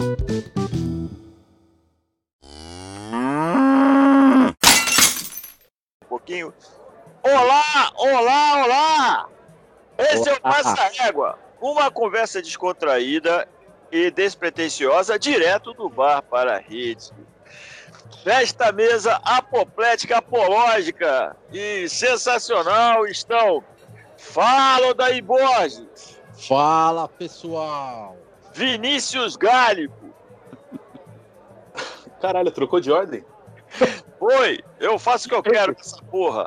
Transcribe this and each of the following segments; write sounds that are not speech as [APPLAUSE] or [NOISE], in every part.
Um pouquinho. Olá, olá, olá! Esse é o Olá. Passa Égua, uma conversa descontraída e despretensiosa direto do bar para a rede. Nesta mesa apoplética, apológica e sensacional estão Fala daí Borges, Fala pessoal! Vinícius Gálico. Caralho, trocou de ordem? Oi, eu faço o que eu quero com essa porra.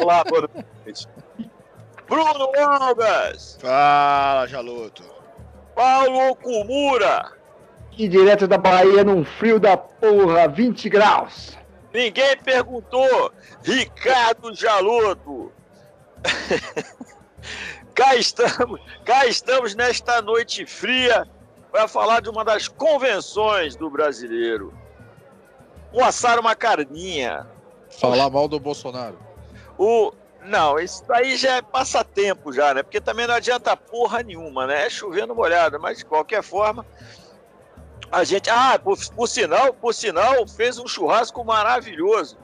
Olá, boa noite. Bruno Alves, Fala, Jaloto. Paulo Kumura. E direto da Bahia, num frio da porra, 20 graus. Ninguém perguntou. Ricardo Jaloto. [LAUGHS] cá estamos, cá estamos nesta noite fria para falar de uma das convenções do brasileiro. Um assar uma carninha. Falar mal do Bolsonaro. O não, isso daí já é passatempo já, né? Porque também não adianta porra nenhuma, né? É chovendo molhado, mas de qualquer forma a gente, ah, por, por sinal, por sinal, fez um churrasco maravilhoso,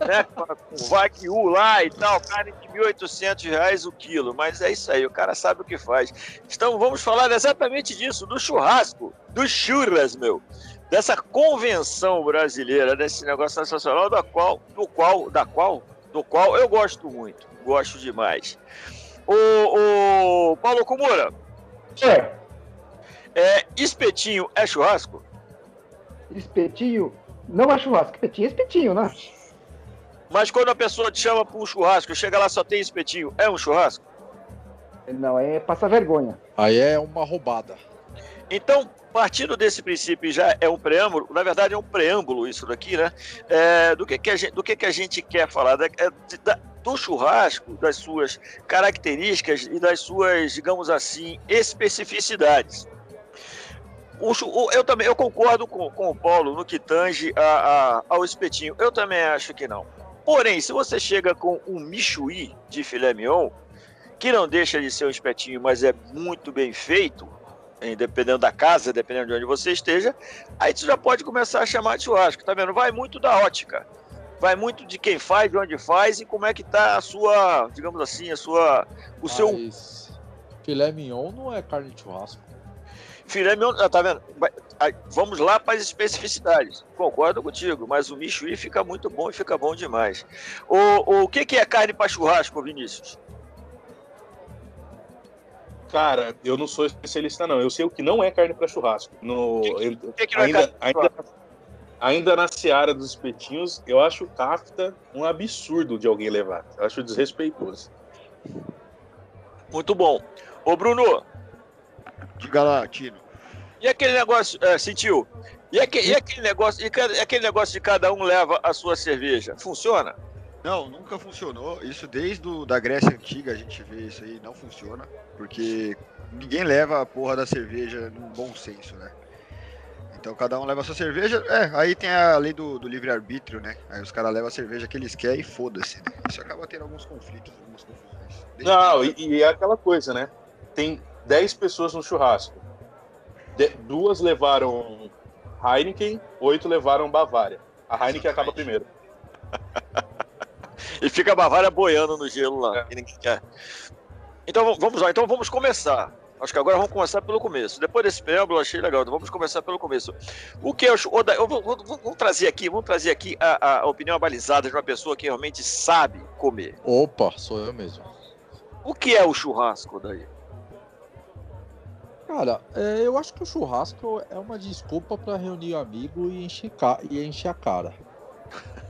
né? Com Wagyu lá e tal, carne de 1.800 reais o quilo, mas é isso aí, o cara sabe o que faz. Então vamos falar exatamente disso, do churrasco, do churras, meu, dessa convenção brasileira, desse negócio sensacional, da qual, do qual, da qual, do qual eu gosto muito, gosto demais. O, o Paulo Kumura, É, é, espetinho é churrasco? espetinho. Não é churrasco, espetinho é espetinho, né? Mas quando a pessoa te chama para um churrasco, chega lá só tem espetinho, é um churrasco? Não, é passar vergonha. Aí é uma roubada. Então, partindo desse princípio já é um preâmbulo, na verdade é um preâmbulo isso daqui, né? É, do que, que, a gente, do que, que a gente quer falar? Da, é, da- do churrasco, das suas características e das suas, digamos assim, especificidades. O o- eu também eu concordo com, com o Paulo no que tange a- a- ao espetinho. Eu também acho que não. Porém, se você chega com um michuí de filé mignon, que não deixa de ser um espetinho, mas é muito bem feito, dependendo da casa, dependendo de onde você esteja, aí você já pode começar a chamar de churrasco, tá vendo? Vai muito da ótica. Vai muito de quem faz, de onde faz e como é que tá a sua, digamos assim, a sua, o seu Mas filé mignon não é carne de churrasco. filé mignon, ah, tá vendo? Vamos lá para as especificidades. Concordo contigo, mas o michuí fica muito bom e fica bom demais. O, o que, que é carne para churrasco, Vinícius? Cara, eu não sou especialista, não. Eu sei o que não é carne para churrasco. No, O que, que não é ainda, ainda, ainda na seara dos espetinhos, eu acho kafta um absurdo de alguém levar. Eu acho desrespeitoso. Muito bom. Ô, Bruno, Diga lá, Tino. E aquele negócio, é, sentiu? E, aque- e aquele negócio, e aquele negócio de cada um leva a sua cerveja? Funciona? Não, nunca funcionou. Isso desde o, da Grécia Antiga a gente vê isso aí, não funciona. Porque ninguém leva a porra da cerveja num bom senso, né? Então cada um leva a sua cerveja. É, aí tem a lei do, do livre-arbítrio, né? Aí os caras levam a cerveja que eles querem e foda-se, né? Isso acaba tendo alguns conflitos, algumas confusões. Desde Não, que- e, e é aquela coisa, né? Tem 10 pessoas no churrasco. De- duas levaram Heineken, oito levaram Bavária. A Heineken acaba primeiro. [LAUGHS] E fica a Bavária boiando no gelo lá. É. ninguém quer. Então vamos lá, então vamos começar. Acho que agora vamos começar pelo começo. Depois desse preâmbulo, achei legal. Então vamos começar pelo começo. O que eu vou- vou- vou- Vamos trazer aqui, vamos trazer aqui a, a opinião abalizada de uma pessoa que realmente sabe comer. Opa, sou eu mesmo. O que é o churrasco daí? Cara, é, eu acho que o churrasco é uma desculpa pra reunir amigo e encher, ca- e encher a cara.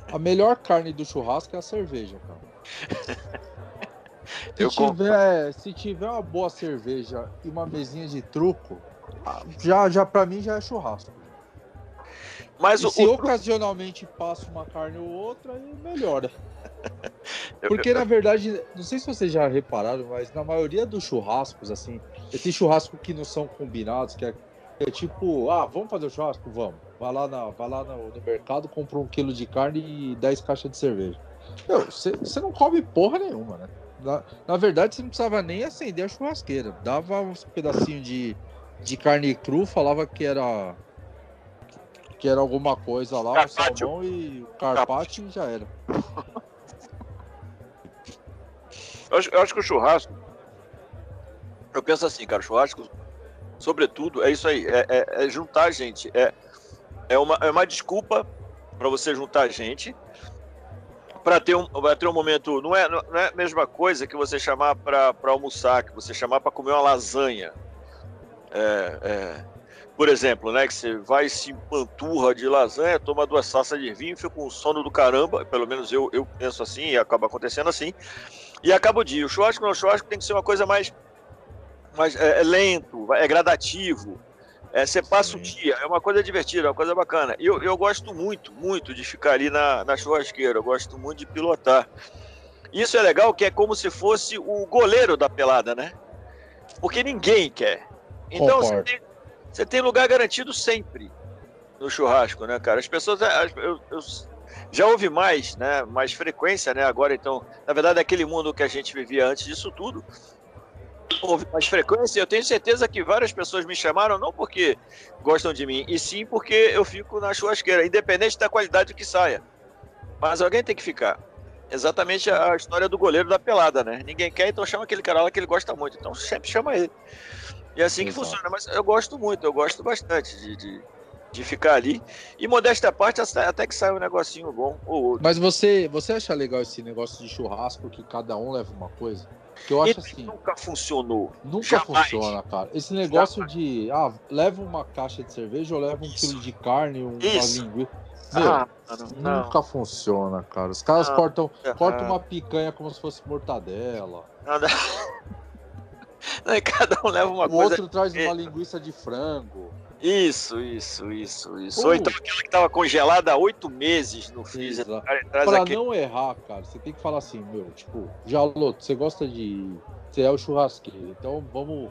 A melhor carne do churrasco é a cerveja, cara. [LAUGHS] Se Eu tiver, se tiver uma boa cerveja e uma mesinha de truco, já, já para mim já é churrasco. Mas o, se o- ocasionalmente passa uma carne ou outra, aí melhora. [LAUGHS] Porque na verdade, não sei se vocês já repararam, mas na maioria dos churrascos, assim, esses churrascos que não são combinados, que é, é tipo, ah, vamos fazer o churrasco? Vamos. Vai lá, na, vai lá no, no mercado, compra um quilo de carne e 10 caixas de cerveja. Você não come porra nenhuma, né? Na, na verdade, você não precisava nem acender a churrasqueira. Dava uns pedacinhos de, de carne cru falava que era que era alguma coisa lá, o salmão e o carpaccio já era. Eu acho, eu acho que o churrasco. Eu penso assim, cara, churrasco, sobretudo, é isso aí. É, é- é juntar gente. É, é, uma, é uma desculpa para você juntar gente. Para ter, um, ter um momento. Não é, não é a mesma coisa que você chamar para almoçar, que você chamar para comer uma lasanha. É, é, por exemplo, né? Que você vai se empanturra de lasanha, toma duas taças de vinho, fica com sono do caramba. Pelo menos eu, eu penso assim e acaba acontecendo assim e acaba o dia. O churrasco não, o churrasco tem que ser uma coisa mais, mais é, é lento, é gradativo. É, você passa o Sim. dia, é uma coisa divertida, é uma coisa bacana. E eu, eu gosto muito, muito de ficar ali na, na churrasqueira, eu gosto muito de pilotar. Isso é legal, que é como se fosse o goleiro da pelada, né? Porque ninguém quer. Então você tem, você tem lugar garantido sempre no churrasco, né, cara? As pessoas. as- Eu, eu já houve mais, né? Mais frequência, né? Agora, então, na verdade, aquele mundo que a gente vivia antes disso tudo, houve mais frequência. Eu tenho certeza que várias pessoas me chamaram não porque gostam de mim, e sim porque eu fico na churrasqueira, independente da qualidade que saia. Mas alguém tem que ficar. Exatamente a história do goleiro da pelada, né? Ninguém quer, então chama aquele cara lá que ele gosta muito. Então sempre chama ele. E é assim que Exato. funciona. Mas eu gosto muito, eu gosto bastante de, de, de ficar ali. E modéstia à parte, até que sai um negocinho bom ou outro. Mas você, você acha legal esse negócio de churrasco que cada um leva uma coisa? Que eu acho Isso assim, nunca funcionou. nunca jamais. funciona, cara. Esse negócio de, ah, leva uma caixa de cerveja ou leva um Isso. quilo de carne, um- uma Isso. linguiça. Meu, Ah, não. nunca funciona, cara. Os caras Não. cortam, Ah. cortam uma picanha como se fosse mortadela. Não, [LAUGHS] não. Não, cada um leva uma o coisa. outro traz uma É. linguiça de frango. Isso, isso, isso, isso. Pô. Ou então aquela que estava congelada há oito meses no freezer. Pra aquele- não errar, cara, você tem que falar assim, meu, tipo, Jaloto, você gosta de. Você é o churrasqueiro, então vamos,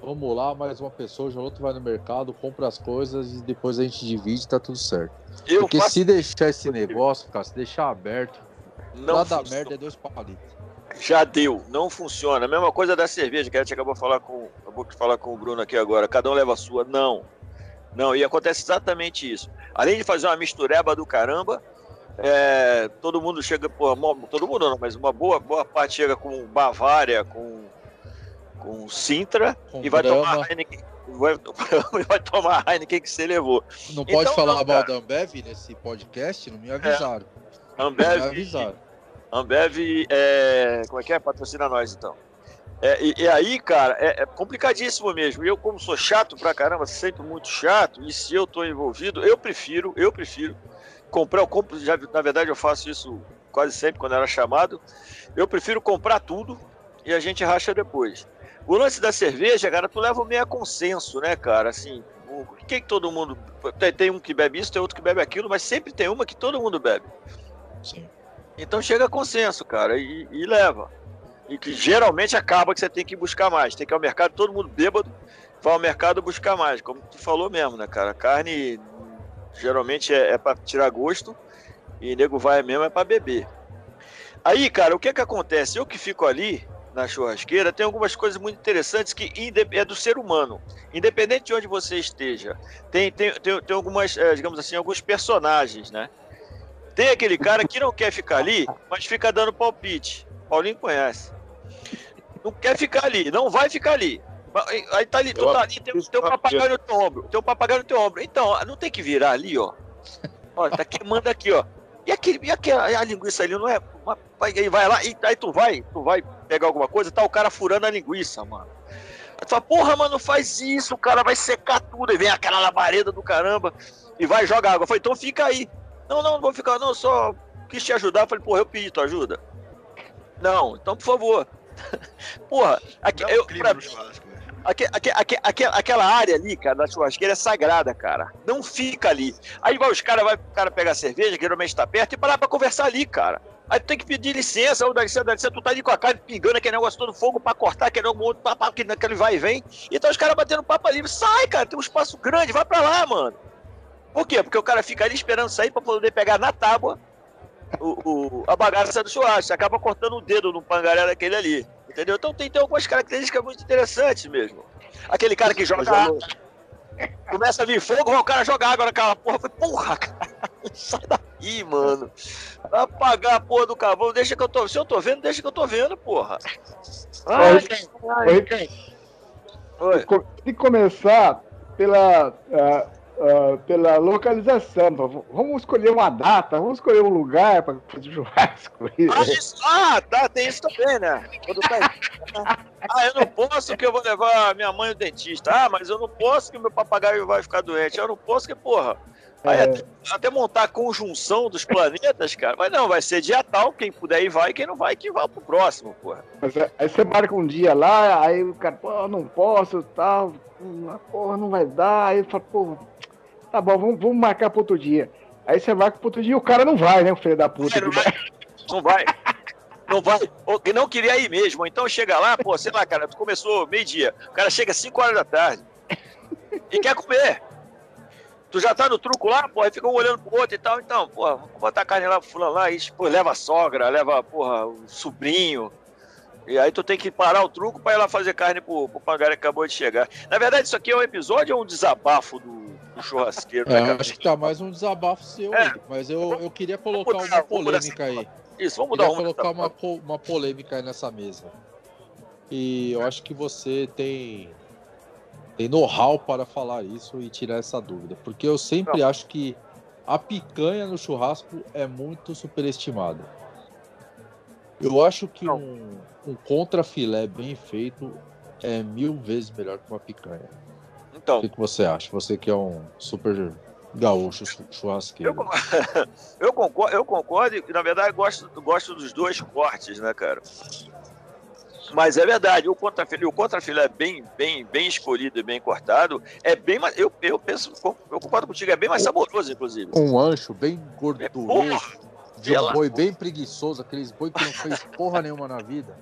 vamos lá, mais uma pessoa, o Jaloto vai no mercado, compra as coisas e depois a gente divide, tá tudo certo. Eu Porque faço- se deixar esse negócio, cara, se deixar aberto, não lá da funciona. merda é dois palitos. Já deu, não funciona. A mesma coisa da cerveja, que a gente acabou de falar com, acabou de falar com o Bruno aqui agora. Cada um leva a sua. Não. Não, e acontece exatamente isso. Além de fazer uma mistureba do caramba, é, todo mundo chega, pô, todo mundo não, mas uma boa, boa parte chega com Bavária, com, com Sintra Com e vai Brahma. tomar Heineken. Vai, [LAUGHS] vai tomar Heineken que você levou. Não pode Então, falar não, mal da Ambev nesse podcast? Não me avisaram. Não me Ambev, avisaram. Ambev, é, como é que é? Patrocina nós, então. É, e, e aí, cara, é, é complicadíssimo mesmo. Eu, como sou chato pra caramba, sempre muito chato, e se eu tô envolvido, eu prefiro, eu prefiro comprar, eu compro, já, na verdade eu faço isso quase sempre quando era chamado, eu prefiro comprar tudo e a gente racha depois. O lance da cerveja, cara, tu leva o meio a consenso, né, cara? Assim, o que, que todo mundo. Tem, tem um que bebe isso, tem outro que bebe aquilo, mas sempre tem uma que todo mundo bebe. Sim. Então chega a consenso, cara, e, e leva. E que geralmente acaba que você tem que buscar mais. Tem que ir ao mercado, todo mundo bêbado, vai ao mercado buscar mais. Como tu falou mesmo, né, cara? Carne geralmente é, é para tirar gosto e nego vai mesmo é para beber. Aí, cara, o que que acontece? Eu que fico ali na churrasqueira, tem algumas coisas muito interessantes que é do ser humano. Independente de onde você esteja, tem, tem, tem, tem algumas, eh, digamos assim, alguns personagens, né? Tem aquele cara que não quer ficar ali, mas fica dando palpite. Paulinho conhece. Não quer ficar ali, não vai ficar ali. Aí tá ali, tu tá ali, tem, tem um papagaio no teu ombro, tem um papagaio no teu ombro. Então, não tem que virar ali, ó. Olha, tá queimando aqui, ó. E, aquele, e aquela, a linguiça ali não é. Uma, aí vai lá, e aí tu vai, tu vai pegar alguma coisa, tá o cara furando a linguiça, mano. Aí tu fala, porra, mano, faz isso, o cara vai secar tudo. E vem aquela labareda do caramba e vai jogar água. Eu falei, então fica aí. Não, não, não vou ficar, não, só quis te ajudar. Eu falei, porra, eu pedi tua ajuda. Não, então por favor. [LAUGHS] porra, aqui, um eu, pra. Aque- aque- aque- aque- aquela área ali, cara, da churrasqueira é sagrada, cara. Não fica ali. Aí vai os caras, vai o cara pegar cerveja, que geralmente tá perto, e parar pra conversar ali, cara. Aí tu tem que pedir licença, ou dá licença, dá licença, tu tá ali com a carne pingando aquele negócio todo fogo pra cortar, aquele outro papo, aquele vai e vem. E tá os caras batendo papo ali. Sai, cara, tem um espaço grande, vai pra lá, mano. Por quê? Porque o cara fica ali esperando sair pra poder pegar na tábua o, o- a bagaça do churrasco. Você acaba cortando o dedo no pangaré daquele ali. Entendeu? Então tem, tem algumas características muito interessantes mesmo. Aquele cara que joga água. Começa a vir fogo, vai o cara jogar água naquela porra. Falei, porra, cara, [LAUGHS] sai daqui, mano. Vai apagar a porra do carvão, deixa que eu tô. Se eu tô vendo, deixa que eu tô vendo, porra. Ai, Oi. co- tem que começar pela, ah, ah, pela localização. Vamos escolher uma data, vamos escolher um lugar para fazer churrasco. [LAUGHS] Ah, isso- ah, tá, tem isso também, né? Quando tá- Ah, eu não posso que eu vou levar minha mãe ao dentista. Ah, mas eu não posso que meu papagaio vai ficar doente. Eu não posso que, porra. Aí É. até, até montar a conjunção dos planetas, cara. Mas não, vai ser dia tal, quem puder ir vai, quem não vai, que vá pro próximo, porra. Mas é- aí você marca um dia lá, aí o cara, pô, não posso, tal, a porra não vai dar. Aí fala, pô, tá bom, vamos, vamos marcar para outro dia. Aí você marca para outro dia e o cara não vai, né, o filho da puta. Não vai. Não vai. Não vai. Ou não queria ir mesmo. Então chega lá, pô, sei lá, cara, tu começou meio-dia. O cara chega às 5 horas da tarde e quer comer. Tu já tá no truco lá, pô, aí fica um olhando pro outro e tal. Então, pô, botar a carne lá pro fulano lá, e, pô, leva a sogra, leva, porra, o sobrinho. E aí tu tem que parar o truco pra ir lá fazer carne pro, pro pangaré que acabou de chegar. Na verdade, isso aqui é um episódio ou um desabafo do, do churrasqueiro, É, acho que tá mais um desabafo seu É. aí. Mas eu, eu queria colocar mudar, uma mudar polêmica aí. Isso, vamos dar Queria um colocar uma, uma polêmica aí nessa mesa. E eu acho que você tem, tem know-how para falar isso e tirar essa dúvida. Porque eu sempre acho que a picanha no churrasco é muito superestimada. Eu acho que Não. um, um contrafilé bem feito é mil vezes melhor que uma picanha. Então, O que, que você acha? Você que é um super gaúcho chu- churrasqueiro. Eu, [LAUGHS] eu concordo, eu concordo e, na verdade, gosto, gosto dos dois cortes, né, cara? Mas é verdade, o contrafilé, o contrafilé bem, bem, bem escolhido e bem cortado é bem mais. Eu, eu penso, eu concordo contigo, é bem mais saboroso, inclusive. um ancho bem gorduroso, de um boi bem preguiçoso, aqueles boi que não fez porra nenhuma na vida.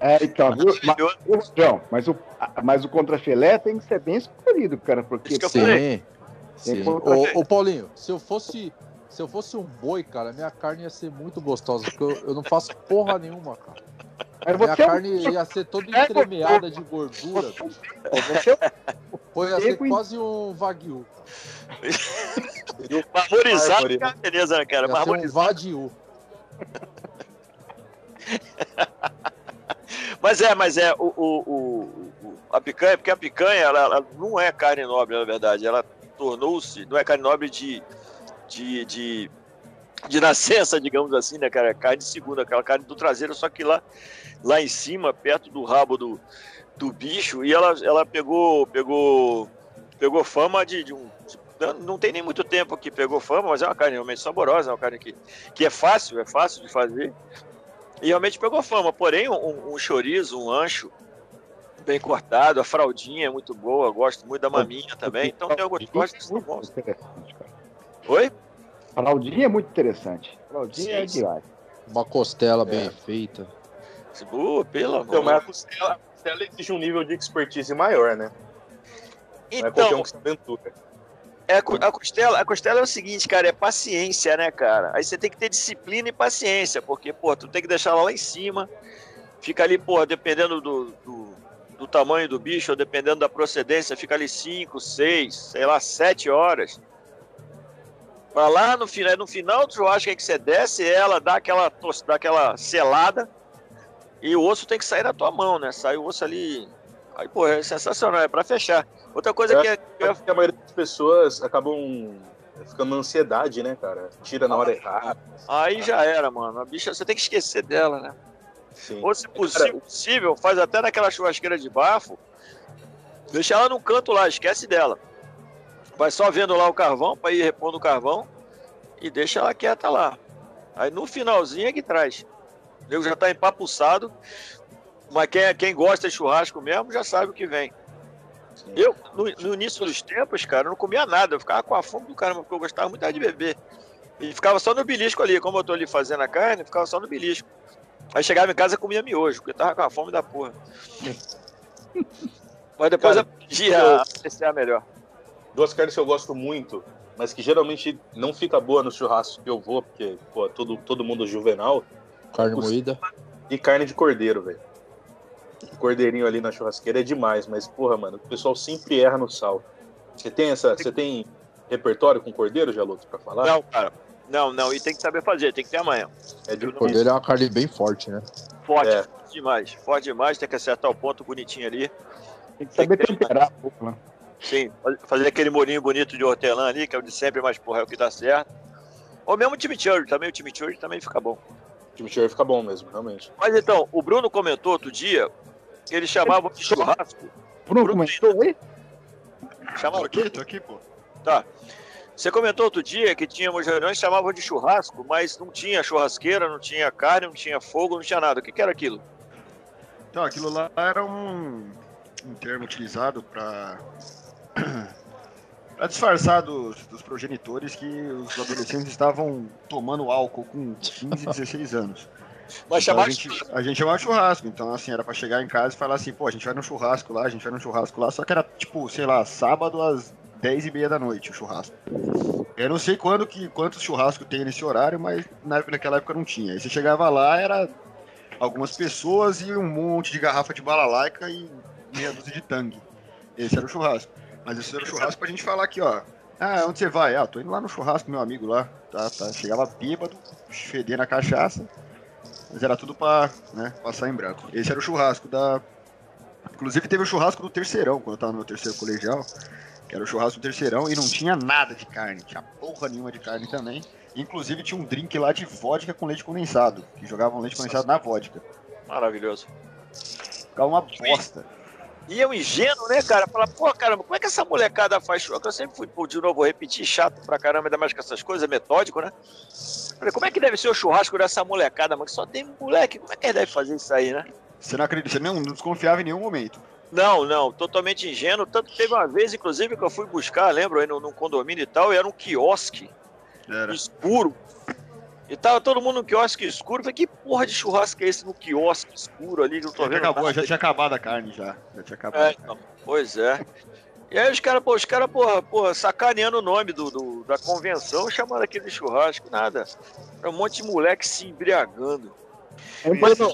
É, então, viu? Mas, viu, João, mas o, mas o contrafilé tem que ser bem escolhido, cara, porque Isso Sim, sim. Ô, ô, Paulinho, se eu fosse se eu fosse um boi, cara, minha carne ia ser muito gostosa, porque eu, eu não faço porra nenhuma, cara. Mas Minha você é um- carne ia ser toda É entremeada de gordura, você é Pô, ia ser quase um wagyu. Marmorizado, cara, beleza, né, cara? Ia ser um Marmorizado. Mas é, mas é, o, o, o- a picanha, porque a picanha, ela, ela não é carne nobre, na verdade. Ela tornou-se, não é carne nobre de, de, de, de nascença, digamos assim, né, cara? Carne de segunda, aquela carne do traseiro, só que lá, lá em cima, perto do rabo do, do bicho, e ela, ela pegou, pegou, pegou fama de, de um. Não tem nem muito tempo que pegou fama, mas é uma carne realmente saborosa, é uma carne que, que é fácil, é fácil de fazer. E realmente pegou fama. Porém, um, um chorizo, um ancho bem cortado, a fraldinha é muito boa, gosto muito da maminha também. Então tem alguns cortes que são muito bons. interessante, cara. Oi? Fraldinha é muito interessante. Fraldinha Sim, é sim. demais. Uma costela bem feita. Boa, pelo amor. Então, mas a costela, a costela exige um nível de expertise maior, né? Não é qualquer um Então, que se aventura. É, a co- a costela, a costela é o seguinte, cara, é paciência, né, cara? Aí você tem que ter disciplina e paciência, porque, pô, tu tem que deixar ela lá em cima, fica ali, pô, dependendo do, do, do tamanho do bicho, ou dependendo da procedência, fica ali 5, 6, sei lá, 7 horas. Pra lá no final, no final churrasco é que você desce ela, dá aquela, dá aquela selada, e o osso tem que sair da tua mão, né? Sai o osso ali. Aí, pô, é sensacional, é pra fechar. Outra coisa É. que é, que é a maioria das pessoas acabam ficando na ansiedade, né, cara? Tira na hora errada. Aí já era, mano. A bicha, você tem que esquecer dela, né? Sim. Ou se possi- possível, faz até naquela churrasqueira de bafo. Deixa ela no canto lá, esquece dela. Vai só vendo lá o carvão, para ir repondo o carvão. E deixa ela quieta lá. Aí no finalzinho é que traz. O nego já tá empapuçado. Mas quem, quem gosta de churrasco mesmo já sabe o que vem. Eu, no, no início dos tempos, cara, eu não comia nada. Eu ficava com a fome do caramba, porque eu gostava muito de beber. E ficava só no belisco ali. Como eu tô ali fazendo a carne, ficava só no belisco. Aí chegava em casa e comia miojo, porque eu tava com a fome da porra. [LAUGHS] Mas depois Cara, eu aprendi a apreciar melhor. Duas carnes que eu gosto muito, mas que geralmente não fica boa no churrasco que eu vou, porque, pô, todo, todo mundo juvenal, Carne moída. e carne de cordeiro, velho. Cordeirinho ali na churrasqueira é demais, mas, porra, mano, o pessoal sempre erra no sal. Você tem essa. Você tem repertório com cordeiro, Jaloto, pra falar? Não, cara. Não, não. E tem que saber fazer, tem que ter amanhã. É de Cordeiro é uma carne bem forte, né? Forte, É. forte demais. Forte demais, tem que acertar o ponto bonitinho ali. Tem que saber temperar um pouco lá. Sim, fazer aquele molinho bonito de hortelã ali, que é o de sempre, mas porra, é o que dá certo. Ou mesmo o chimichurri também, o chimichurri também fica bom. O chimichurri fica bom mesmo, realmente. Mas então, o Bruno comentou outro dia que eles chamavam de churrasco. Bruno Bruno comentou aí? Tô Chamavam aqui, tô aqui, pô. Tá. Você comentou outro dia que tínhamos reuniões que chamavam de churrasco, mas não tinha churrasqueira, não tinha carne, não tinha fogo, não tinha nada. O que, que era aquilo? Então, aquilo lá era um, um termo utilizado para [CLEARS THROAT] para disfarçar dos, dos progenitores que os adolescentes estavam tomando álcool com 15, 16 anos. Mas Então, a, gente, a gente chamava churrasco, então assim, era pra chegar em casa e falar assim, pô, a gente vai no churrasco lá, a gente vai no churrasco lá, só que era tipo, sei lá, sábado às 10 e meia da noite o churrasco. Eu não sei quando que, quantos churrascos tem nesse horário, mas na, naquela época não tinha. Aí você chegava lá, era algumas pessoas e um monte de garrafa de balalaica e meia dúzia de tangue. Esse era o churrasco. Mas esse era o churrasco pra gente falar aqui, ó. Ah, onde você vai? Ah, tô indo lá no churrasco, meu amigo lá. Tá, tá. Chegava bêbado, fedendo a cachaça. Mas era tudo pra né, passar em branco. Esse era o churrasco da. Inclusive teve o churrasco do terceirão, quando eu tava no meu terceiro colegial. Que era o churrasco do terceirão e não tinha nada de carne. Tinha porra nenhuma de carne também. Inclusive tinha um drink lá de vodka com leite condensado. Que jogavam leite condensado na vodka. Maravilhoso. Ficava uma bosta. E eu ingênuo, né, cara? Falar, pô, caramba, como é que essa molecada faz churrasco? Eu sempre fui, pô, de novo, vou repetir, chato pra caramba, ainda mais com essas coisas, metódico, né? Falei, como é que deve ser o churrasco dessa molecada, mano? Que só tem moleque, como é que eles devem fazer isso aí, né? Você não acredita, você não, desconfiava em nenhum momento. Não, não, totalmente ingênuo. Tanto que teve uma vez, inclusive, que eu fui buscar, lembro, aí num, num condomínio e tal, e era um quiosque Era. escuro. E tava todo mundo no quiosque escuro. Eu Falei, que porra de churrasco é esse no quiosque escuro ali que eu tô Já vendo? acabou, nada? já tinha acabado a carne já. Já tinha acabado. É, então, pois é. E aí os caras, pô, os caras, porra, porra, sacaneando o nome do, do- da convenção, chamando aquele de churrasco, nada. Era um monte de moleque se embriagando. Aí, Bruno,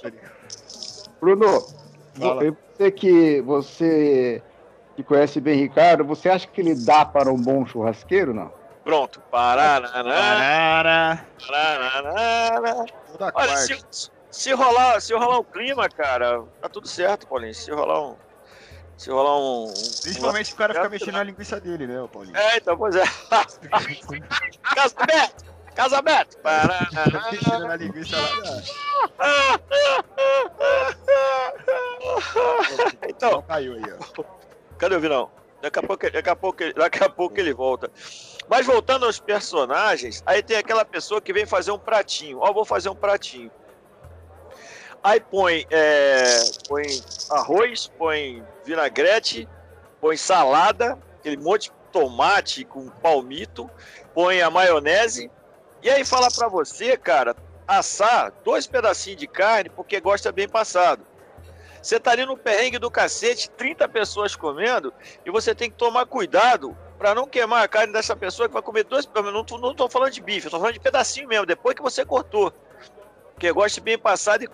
Bruno você que você que conhece bem Ricardo, você acha que ele dá para um bom churrasqueiro, não? Pronto. Paraná. Toda Olha, se, se rolar, se rolar um clima, cara, tá tudo certo, Paulinho. Se rolar um. Se rolar um. um- Principalmente se o cara ficar mexendo na linguiça dele, né, Paulinho? É, então, pois é. Casamento! Casamento! mexendo Paraná. na linguiça lá. Então, Não caiu aí, ó. Cadê o Vinão? Daqui a pouco, daqui a pouco, daqui a pouco ele volta. Mas voltando aos personagens, aí tem aquela pessoa que vem fazer um pratinho. Ó, vou fazer um pratinho. Aí põe, é, põe arroz, põe vinagrete, põe salada, aquele monte de tomate com palmito, põe a maionese. E aí fala pra você, cara, assar dois pedacinhos de carne porque gosta bem passado. Você tá ali no perrengue do cacete, 30 pessoas comendo, e você tem que tomar cuidado para não queimar a carne dessa pessoa que vai comer dois. Não tô, não tô falando de bife, eu tô falando de pedacinho mesmo, depois que você cortou. Que gosta bem passado e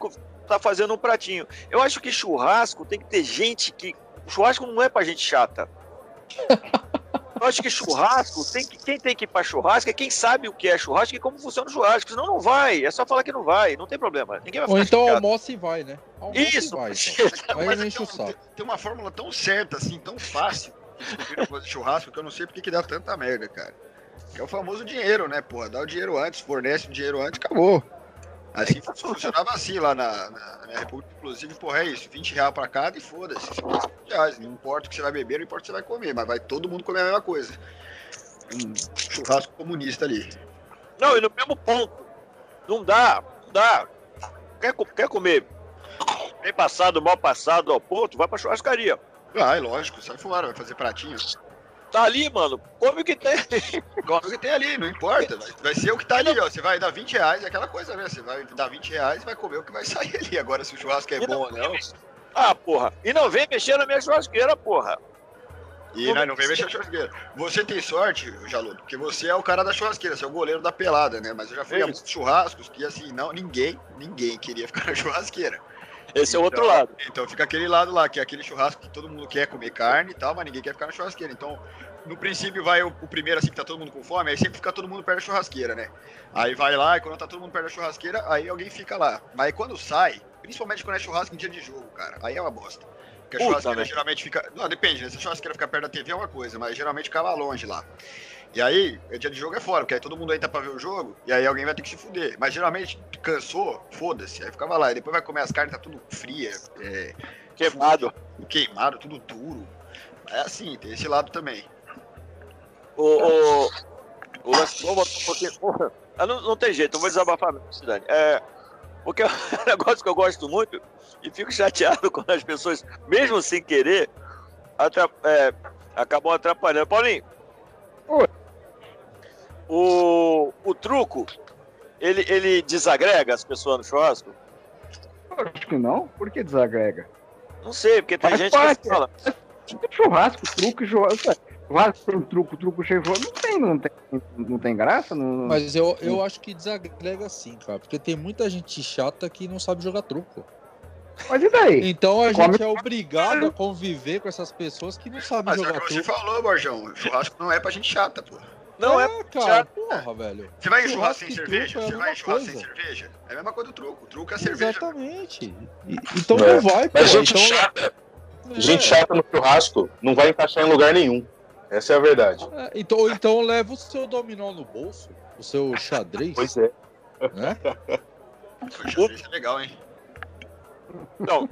tá fazendo um pratinho. Eu acho que churrasco tem que ter gente que. Churrasco não é pra gente chata. [LAUGHS] Eu acho que churrasco, tem que, quem tem que ir pra churrasco é quem sabe o que é churrasco e como funciona o churrasco. Senão não vai. É só falar que não vai. Não tem problema. Ninguém vai ficar Ou então chateado. almoça e vai, né? Almoça Isso, e vai. [LAUGHS] mas- Então. Aí Mas é tem, tem uma fórmula tão certa, assim, tão fácil coisa de churrasco que eu não sei porque que dá tanta merda, cara. Que é o famoso dinheiro, né, porra? Dá o dinheiro antes, fornece o dinheiro antes, acabou. Assim funcionava assim lá na, na- na república, inclusive, porra, é isso, 20 reais pra cada e foda-se. 50 reais, não importa o que você vai beber, não importa o que você vai comer, mas vai todo mundo comer a mesma coisa. Um churrasco comunista ali. Não, e no mesmo ponto. Não dá, não dá. Quer, quer comer bem passado, mal passado ao ponto, vai pra churrascaria. Ah, é lógico, sai fora, vai fazer pratinho. Tá ali, mano, come o que tem. [LAUGHS] Come o que tem ali, não importa. Vai, vai ser o que tá ali, ó. Você vai dar 20 reais, é aquela coisa, né? Você vai dar 20 reais e vai comer o que vai sair ali. Agora, se o churrasco é E bom ou não. Ah, porra. E não vem mexer na minha churrasqueira, porra. E não, não vem mexer na churrasqueira. Você tem sorte, Jaludo, porque você é o cara da churrasqueira, você é o goleiro da pelada, né? Mas eu já fui a Isso. muitos churrascos que, assim, não, ninguém, ninguém queria ficar na churrasqueira. Esse é o outro Então- lado. Então fica aquele lado lá, que é aquele churrasco que todo mundo quer comer carne e tal, mas ninguém quer ficar na churrasqueira. Então, no princípio, vai o, o primeiro assim que tá todo mundo com fome, aí sempre fica todo mundo perto da churrasqueira, né? Aí vai lá, e quando tá todo mundo perto da churrasqueira, aí alguém fica lá. Mas quando sai, principalmente quando é churrasco em dia de jogo, cara, aí é uma bosta. Porque a Puta, churrasqueira geralmente fica. Não, depende, né? Se a churrasqueira ficar perto da TV é uma coisa, mas geralmente fica lá longe lá. E aí, é dia de jogo é fora, porque aí todo mundo entra pra ver o jogo, e aí alguém vai ter que se fuder. Mas geralmente cansou, foda-se, aí ficava lá. E depois vai comer as carnes, tá tudo fria, é, Queimado. queimado, tudo duro. É assim, tem esse lado também. O, o, o lance, um pouquinho. Porra, não, não tem jeito, eu vou desabafar mesmo, Cidane. É, porque [LAUGHS] é um negócio que eu gosto muito e fico chateado [LAUGHS] quando as pessoas, mesmo sem querer, atra- é, acabam atrapalhando. Paulinho. Oi. O, o truco, ele, ele desagrega as pessoas no churrasco? Eu Acho que não. Por que desagrega? Não sei, porque tem Faz gente parte, que fala. Churrasco, truco, churrasco. Churrasco truco, truco cheio. Não tem, não tem, não tem graça? Não... Mas eu, eu acho que desagrega sim, cara. Porque tem muita gente chata que não sabe jogar truco. Mas e daí? Então a Come- gente é obrigado a conviver com essas pessoas que não sabem Mas é o jogar que você truco. falou, Borjão. Churrasco não é pra gente chata, pô. Não é. cara, chato. porra, velho. Você vai churrasco Churrasco sem cerveja? é a Você vai churrasco sem coisa. cerveja? É a mesma coisa do truco. O truco é cerveja. Exatamente. E- então É. não vai, pô. Mas gente então, chata, é, gente chata no churrasco não vai encaixar em lugar nenhum. Essa é a verdade. é, então, ou então leva o seu dominó no bolso, o seu xadrez, Pois é. né? Poxa, cerveja é legal, hein? Não.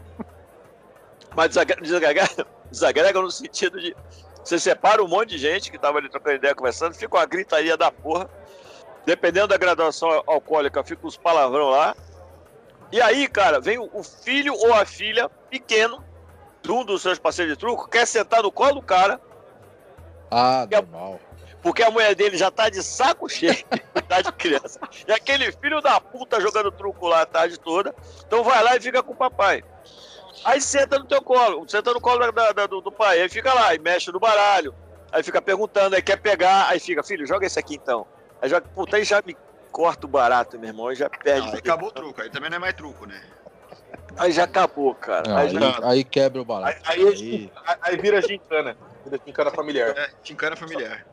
Mas desagrega, desagrega no sentido de. Você separa um monte de gente que tava ali trocando ideia, conversando, fica uma gritaria da porra. Dependendo da graduação alcoólica, fica os palavrão lá. E aí, cara, vem o filho ou a filha pequeno de um dos seus parceiros de truco, quer sentar no colo do cara, Ah, É- normal. porque a mulher dele já tá de saco cheio cuidar de criança. E aquele filho da puta jogando truco lá a tarde toda. Então vai lá e fica com o papai. Aí senta no teu colo, senta no colo da- da- do, do pai. Aí fica lá, e mexe no baralho. Aí fica perguntando, aí quer pegar. Aí fica, filho, joga esse aqui então. Aí joga, puta, aí já me corta o barato, meu irmão. Aí já perde. Não, aí acabou o truco. Aí também não é mais truco, né? Aí já acabou, cara. Não, Aí aí, já- aí quebra o barato. Aí, aí, aí vira gincana. Vira gincana familiar. É, gincana familiar.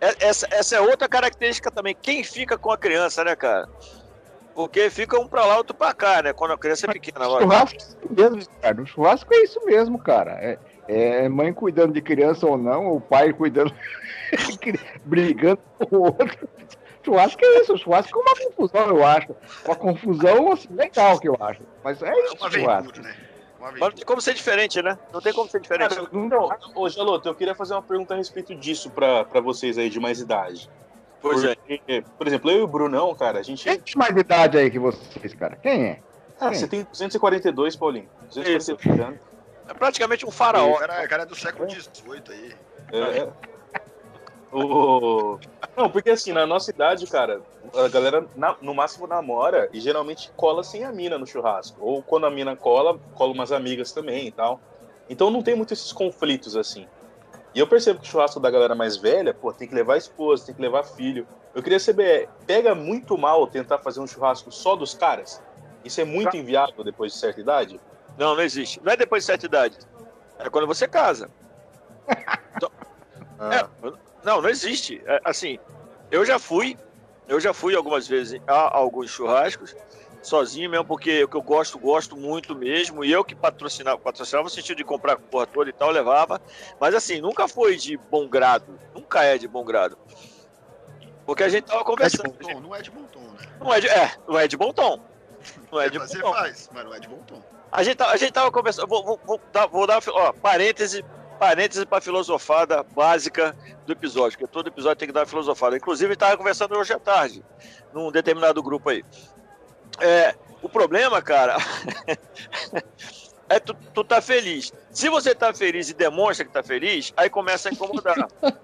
É- Essa, essa é outra característica também. Quem fica com a criança, né, cara? Porque fica um pra lá, outro pra cá, né? Quando a criança é pequena. Agora. Churrasco é isso mesmo, Ricardo. O churrasco é isso mesmo, cara. É, é mãe cuidando de criança ou não, o pai cuidando, [LAUGHS] brigando com o outro. Churrasco é isso, o churrasco é uma confusão, eu acho. Uma confusão assim, legal que eu acho. Mas é É isso, uma churrasco. aventura, né? Mas não tem como ser diferente, né? Não tem como ser diferente. Cara, então, ô Jaloto, eu queria fazer uma pergunta a respeito disso pra vocês aí de mais idade. Pois é. Por exemplo, eu e o Brunão, cara, a gente. Quem tem mais idade aí que vocês, cara? Quem é? Ah, você tem 242, Paulinho. 242 anos. É praticamente um faraó. O cara, cara é do século XVIII aí. É. O... Não, porque assim, na nossa idade, cara, a galera na- no máximo namora e geralmente cola sem a mina no churrasco. Ou quando a mina cola, cola umas amigas também e tal. Então não tem muito esses conflitos assim. E eu percebo que o churrasco da galera mais velha, pô, tem que levar esposa, tem que levar filho. Eu queria saber, pega muito mal tentar fazer um churrasco só dos caras? Isso é muito inviável depois de certa idade? Não, não existe. Não é depois de certa idade. É quando você casa. [LAUGHS] Ah, É, não, não existe. É, assim, eu já fui, eu já fui algumas vezes a alguns churrascos, sozinho mesmo, porque o que eu gosto, gosto muito mesmo, e eu que patrocinava, patrocinava no sentido de comprar a porra toda e tal, levava, mas assim, nunca foi de bom grado, nunca é de bom grado. Porque a gente tava É de conversando. bom tom? Não é de bom tom, né? Não é de, é, não é de bom tom. Não é de bom fazer tom. faz, mas não é de bom tom. A gente, tá- a gente tava conversando. Vou, vou, vou dar, vou dar ó, parêntese, parêntese para filosofada básica do episódio, porque todo episódio tem que dar uma filosofada. Inclusive, estava conversando hoje à tarde, num determinado grupo aí. É, o problema, cara, [LAUGHS] é tu, tu tá feliz. Se você tá feliz e demonstra que tá feliz, aí começa a incomodar. [LAUGHS]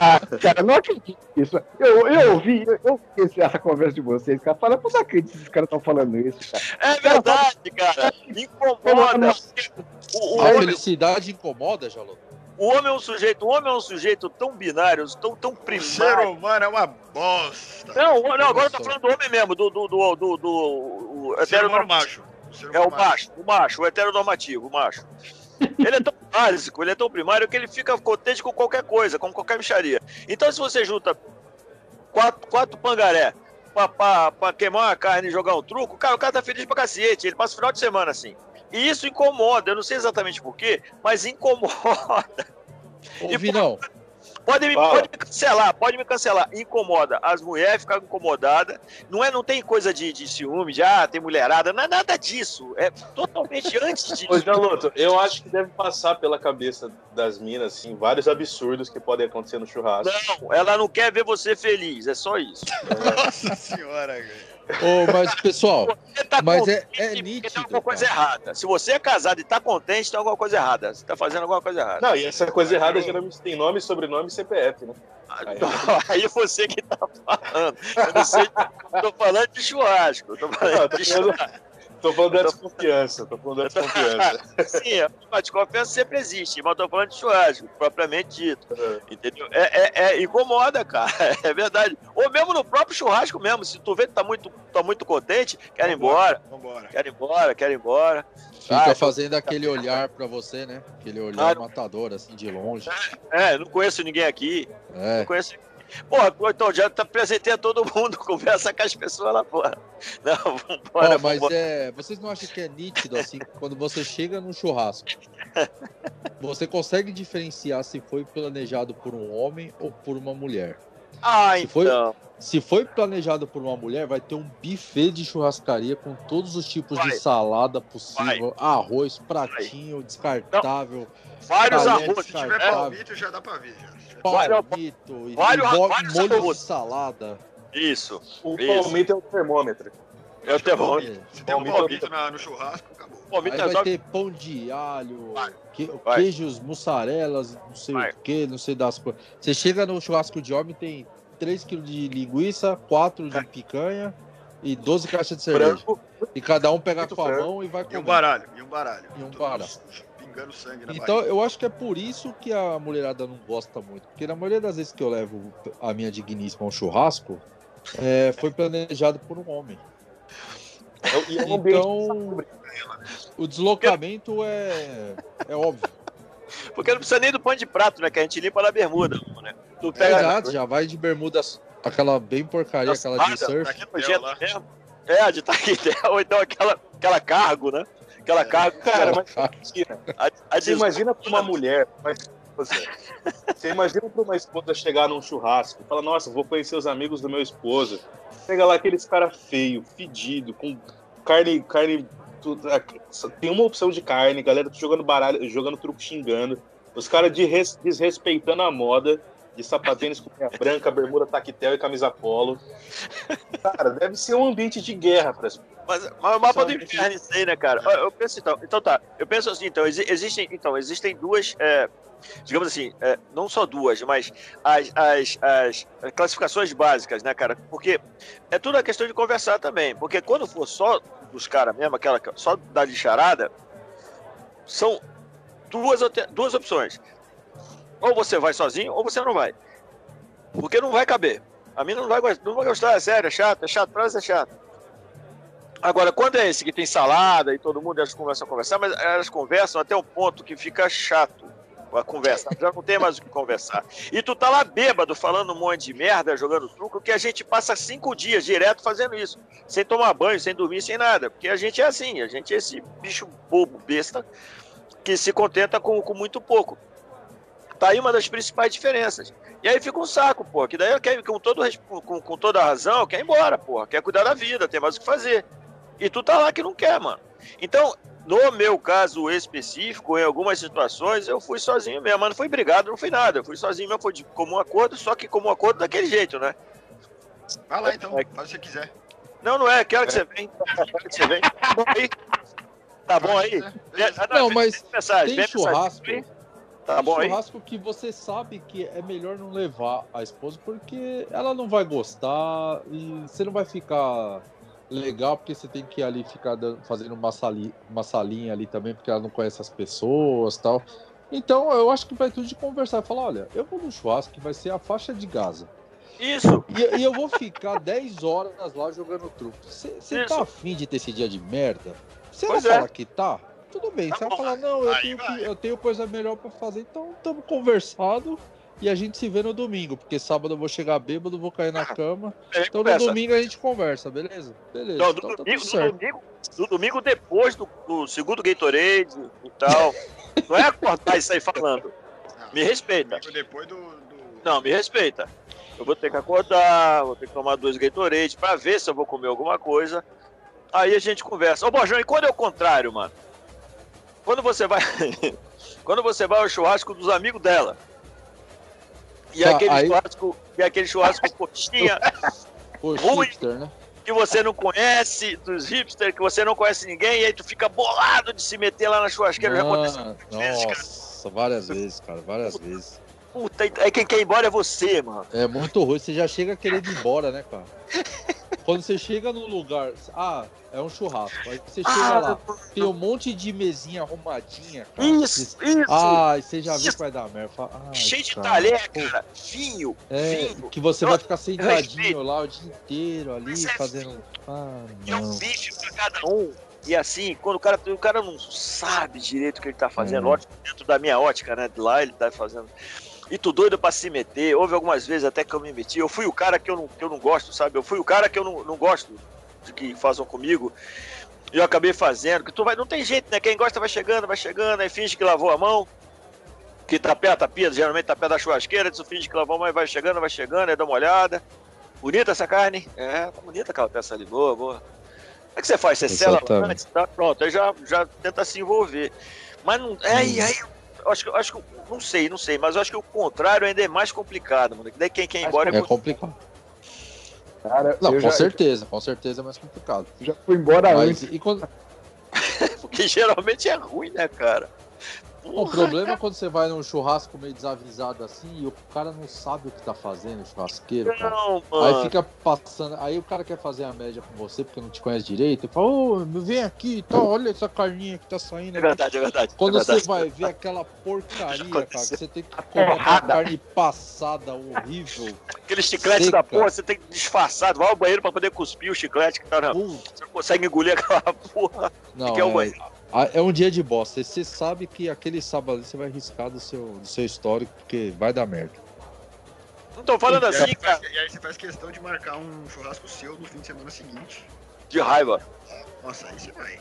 Ah, cara, não acredito nisso. Eu, eu ouvi, eu ouvi esse- essa conversa de vocês, cara. Fala, eu não acredito que esses caras estão falando isso, cara. É verdade, cara. Incomoda. O, o A felicidade incomoda, Jalô? O homem é um sujeito, o homem é um sujeito tão binário, tão, tão O ser primário. humano é uma bosta. Não, o- não, agora eu tô falando do homem mesmo, do. do, do, do, do o heteronormativo. macho. É o macho, o macho, o heteronormativo, o macho. Ele é tão [LAUGHS] básico, ele é tão primário que ele fica contente com qualquer coisa, com qualquer micharia. Então, se você junta quatro, quatro pangaré pra, pra, pra queimar uma carne e jogar um truco, cara, o cara tá feliz pra cacete. Ele passa o final de semana assim. E isso incomoda, eu não sei exatamente porquê, mas incomoda. Ô, E, Vinão, Pode me, pode me cancelar, pode me cancelar. Incomoda. As mulheres ficam incomodadas. Não, é, não tem coisa de, de ciúme, de ah, tem mulherada. Não é nada disso. É totalmente [LAUGHS] antes Ô, disso. Janluto, eu acho que deve passar pela cabeça das minas, assim, vários absurdos que podem acontecer no churrasco. Não, ela não quer ver você feliz, é só isso. Nossa senhora, velho. Ô, mas pessoal, tá Mas é- é nítido, Tem alguma coisa cara. errada. Se você é casado e tá contente, tem alguma coisa errada. Você tá fazendo alguma coisa errada. Não, e essa coisa errada geralmente tem nome, sobrenome e CPF, né? [LAUGHS] Aí você que tá falando. Eu não sei. Tô falando de churrasco. eu Tô Não, falando de churrasco. Tô falando da desconfiança, tô falando da desconfiança. [LAUGHS] Sim, a de confiança sempre existe, mas tô falando de churrasco, propriamente dito. Entendeu? É, é, é- incomoda, cara. [LAUGHS] É verdade. Ou mesmo no próprio churrasco mesmo. Se tu vê que tá muito, tá muito contente, quer ir embora, Vambora. quer ir embora, quer ir embora. fica Ah, fazendo aquele olhar pra você, né? Aquele olhar Ah, matador, assim, de longe. É, não conheço ninguém aqui. É. Não conheço. Porra, então já te apresentei a todo mundo, [LAUGHS] conversa com as pessoas lá fora. Não, vambora, Ó, mas vambora. é, vocês não acham que é nítido assim quando você chega num churrasco? Você consegue diferenciar se foi planejado por um homem ou por uma mulher? Ah, se foi- então. Se foi planejado por uma mulher, vai ter um buffet de churrascaria com todos os tipos Vai. de salada possível, arroz, pratinho, descartável, Vários arroz. Se tiver descartável, palmito, já dá pra ver. Já. Palmito, e, vários- e vários molho de salada. Isso. O Isso. palmito é o termômetro. É o terror. Se tem um Palmito- na- no churrasco, acabou. Palmito Aí é vai ter pão de alho, Vai. que- Vai. queijos, mussarelas, não sei Vai. o que, não sei das coisas. Você chega no churrasco de homem, tem 3 kg de linguiça, 4 de picanha e 12 caixas de cerveja. Frango, E cada um pega Muito com a mão e vai E um comer. baralho, e um baralho. E um baralho. Pingando sangue na Então, barriga. eu acho que é por isso que a mulherada não gosta muito. Porque na maioria das vezes que eu levo a minha digníssima ao churrasco, é, foi planejado por um homem. é- e é um Então, o deslocamento é, é óbvio. Porque não precisa nem do pano de prato, né? Que a gente limpa na bermuda. Né? Tu É, pega. exato, já vai de bermuda, aquela bem porcaria, Nossa, aquela de surf. Mesmo. É, a de taquetel, [LAUGHS] ou então aquela, aquela cargo, né? Aquela cargo. Cara, mas imagina, a, a você imagina pra uma mulher, mas você, você imagina pra uma esposa chegar num churrasco e falar, nossa, vou conhecer os amigos do meu esposo. Chega lá aqueles cara feio, fedido, com carne, carne. tudo- só tem uma opção de carne, galera jogando baralho, jogando truco xingando. Os caras de res- desrespeitando a moda, de sapatênis com meia branca, bermuda taquetel e camisa polo. Cara, deve ser um ambiente de guerra para Mas, mas o mapa do Sabe? inferno isso aí, né, cara? Eu, eu penso então, então tá. Eu penso assim, então, exi- existem, então, existem duas, é, digamos assim, é, não só duas, mas as, as, as classificações básicas, né, cara? Porque é tudo a questão de conversar também. Porque quando for só dos caras mesmo, aquela só da lixarada, são duas, duas opções. Ou você vai sozinho, ou você não vai. Porque não vai caber. A mina não vai, gostar- não vai gostar, é sério, é chato, é chato, pra é chato. Agora, quando é esse que tem salada e todo mundo elas começam a conversar, mas elas conversam até um ponto que fica chato a conversa. Já não tem mais o que conversar. E tu tá lá bêbado, falando um monte de merda, jogando truco, que a gente passa cinco dias direto fazendo isso. Sem tomar banho, sem dormir, sem nada. Porque a gente é assim, a gente é esse bicho bobo, besta, que se contenta com, com muito pouco. Tá aí uma das principais diferenças. E aí fica um saco, pô. Que daí quer, com, todo, com, com toda a razão, quer ir embora, pô. Quer cuidar da vida, tem mais o que fazer. E tu tá lá que não quer, mano. Então, no meu caso específico, em algumas situações, eu fui sozinho mesmo. Mas não fui brigado, não fui nada. Eu fui sozinho mesmo, foi de comum acordo, só que comum acordo daquele jeito, né? Vai lá então, É. faz o que você quiser. Não, não é. Quero que você venha. Quero que você venha. Tá bom aí? Tá bom aí? Beleza. Não, mas Vem mensagem, tem vem churrasco. Tá bom aí? churrasco que você sabe que é melhor não levar a esposa porque ela não vai gostar e você não vai ficar legal porque você tem que ali ficar dando- fazendo uma, sali, uma salinha ali também porque ela não conhece as pessoas tal. Então eu acho que vai tudo de conversar. Falar, olha, eu vou no churrasco que vai ser a faixa de Gaza. Isso. E, e eu vou ficar [LAUGHS] 10 horas lá jogando truco. Você tá afim de ter esse dia de merda? Se ela Pois é. falar que tá, tudo bem. Tá Se ela bom. falar, não, eu Aí tenho, que- vai. eu tenho coisa melhor pra fazer, então estamos conversado e a gente se vê no domingo, porque sábado eu vou chegar bêbado, vou cair na cama. Aí Então no domingo a gente conversa, beleza? Beleza. Não, então no tá domingo, tudo no domingo, no domingo depois do, do segundo Gatorade e tal. Não é acordar isso aí falando. Não, Me respeita. Depois do. do- Não, me respeita. Eu vou ter que acordar, vou ter que tomar dois Gatorade pra ver se eu vou comer alguma coisa. Aí a gente conversa. Ô, Borjão, e quando é o contrário, mano? Quando você vai. [LAUGHS] quando você vai ao churrasco dos amigos dela. E Tá, aquele aí- churrasco, e aquele churrasco [LAUGHS] coxinha Ruim. né? que você não conhece, dos hipsters, que você não conhece ninguém, e aí tu fica bolado de se meter lá na churrasqueira. Já aconteceu Mano, muitas vezes, cara. nossa, várias vezes, cara, várias vezes. Puta, aí quem quer ir embora é você, mano. É muito ruim, você já chega querendo ir embora, né, cara? Quando você chega num lugar, ah, é um churrasco. Aí você chega Ah, lá, tem um monte de mesinha arrumadinha, cara. Isso, isso. Ah, você já Isso. que vai dar merda. Fala, ai, Cheio de cara, talher, pô, cara. Vinho. É, vinho. que você Eu- vai ficar sentadinho lá o dia inteiro ali, Mas é fazendo. Ah, E é um não. bife pra cada um. E assim, quando o cara, o cara não sabe direito o que ele tá fazendo, Hum. ótimo, dentro da minha ótica, né? de Lá ele tá fazendo. E tu doido pra se meter. Houve algumas vezes até que eu me meti. Eu fui o cara que eu não, que eu não gosto, sabe? Eu fui o cara que eu não, não gosto de que façam comigo. E eu acabei fazendo. Que tu vai, não tem jeito, né? Quem gosta vai chegando, vai chegando, aí finge que lavou a mão. Que tá perto da pia, geralmente perto da churrasqueira, tu finge que lavou a mão e vai chegando, vai chegando, aí dá uma olhada. Bonita essa carne? É, tá bonita aquela peça ali, boa, boa. Como é que você faz? Você sela Exatamente. antes, tá? Pronto, aí já, já tenta se envolver. Mas não. É, e aí, acho que, eu acho que. Não sei, não sei, mas eu acho que o contrário ainda é mais complicado, mano. Que daí quem quer ir embora É é. complicado. Cara, Não, com já, certeza, com certeza é mais complicado. já fui embora Mas antes. e quando, [LAUGHS] Porque geralmente é ruim, né, cara? O Porra, problema é quando você vai num churrasco meio desavisado assim e o cara não sabe o que tá fazendo, o churrasqueiro, cara. não, Aí fica passando, aí o cara quer fazer a média com você porque não te conhece direito, e fala, ô, vem aqui, tá, olha essa carninha que tá saindo É aqui. verdade, é verdade. Quando é verdade. você vai ver aquela porcaria, cara, que você tem que comer aquela carne passada, horrível. Aquele chiclete da seca. porra, você tem que disfarçar. Vai ao banheiro pra poder cuspir o chiclete que tá na. Você não consegue engolir aquela porra. Não, que é o é, banheiro. A- é um dia de bosta. Você sabe que aquele sábado ali você vai riscar do seu, do seu histórico, porque vai dar merda. Não tô falando E assim, cara, faz- E aí você faz questão de marcar um churrasco seu no fim de semana seguinte. de raiva. Nossa, aí você vai.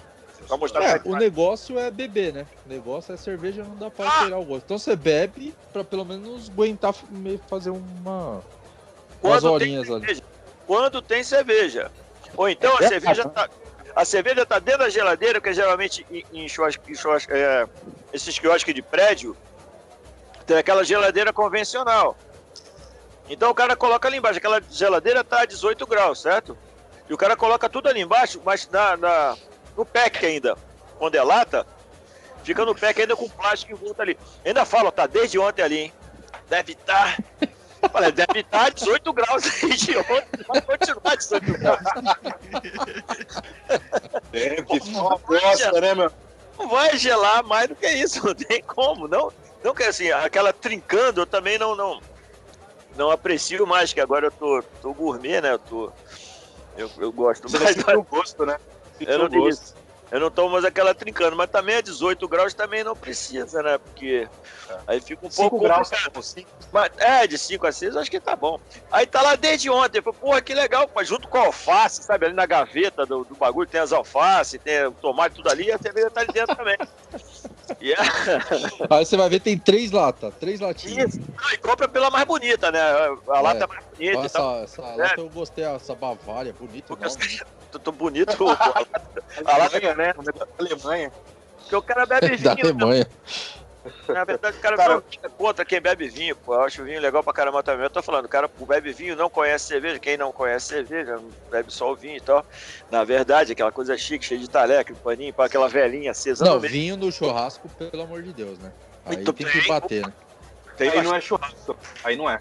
Pra mostrar É, o negócio é beber, né? O negócio é cerveja, não dá pra alterar o gosto. Então você bebe pra pelo menos aguentar fazer uma. Umas Quando tem horinhas ali. cerveja. Quando tem cerveja. Ou então a É cerveja tá. A cerveja tá dentro da geladeira, porque geralmente em, em é, esses quiosques de prédio tem aquela geladeira convencional. Então o cara coloca ali embaixo, aquela geladeira tá a 18 graus, certo? E o cara coloca tudo ali embaixo, mas na, na- no pack ainda. Quando é lata, fica no pack ainda com plástico em volta ali. Ainda fala, tá desde ontem ali, hein? Deve estar. Olha, deve estar 18 graus desde ontem, vai continuar 18 graus. É, porque fica uma bosta, né, meu? Não vai gelar mais do que isso, [LAUGHS] não tem como. Não, não que assim, aquela trincando eu também não, não, não aprecio mais, que agora eu tô, tô gourmet, né? Eu tô. Eu, eu gosto Você mais. o gosto, né? Sentiu Eu não gosto. Eu não tomo mais aquela trincando, mas também a 18 graus também não precisa, né? Porque aí fica um 5 pouco graus, complicado. tá cinco. Mas, é, de 5 a 6 acho que tá bom. Aí tá lá desde ontem. Falei, porra, que legal, pô, junto com a alface, sabe? Ali na gaveta do, do bagulho tem as alfaces, tem o tomate, tudo ali, e a cerveja tá ali dentro também. [LAUGHS] É, Aí você vai ver, tem três latas, três latinhas. isso. Não, e compra pela mais bonita, né? A lata é mais bonita. Essa, essa lata eu gostei, essa Bavária, bonito o Porque eu nome. sei- tô, tô bonito. [LAUGHS] A lata, Alemanha, né? O negócio da Alemanha. porque o cara bebe [LAUGHS] Da vinho, né? Na verdade, o cara, Cara- não é contra quem bebe vinho, pô. Eu acho vinho legal pra caramba também. Eu tô falando, o cara bebe vinho, não conhece cerveja. Quem não conhece cerveja, bebe só o vinho e tal. Na verdade, aquela coisa chique, cheia de talher, aquele paninho, pra aquela velhinha acesa Não, meio. vinho no churrasco, pelo amor de Deus, né? Aí Muito tem bem. que bater, né? Tem, Aí bastante, não é churrasco. Aí não é.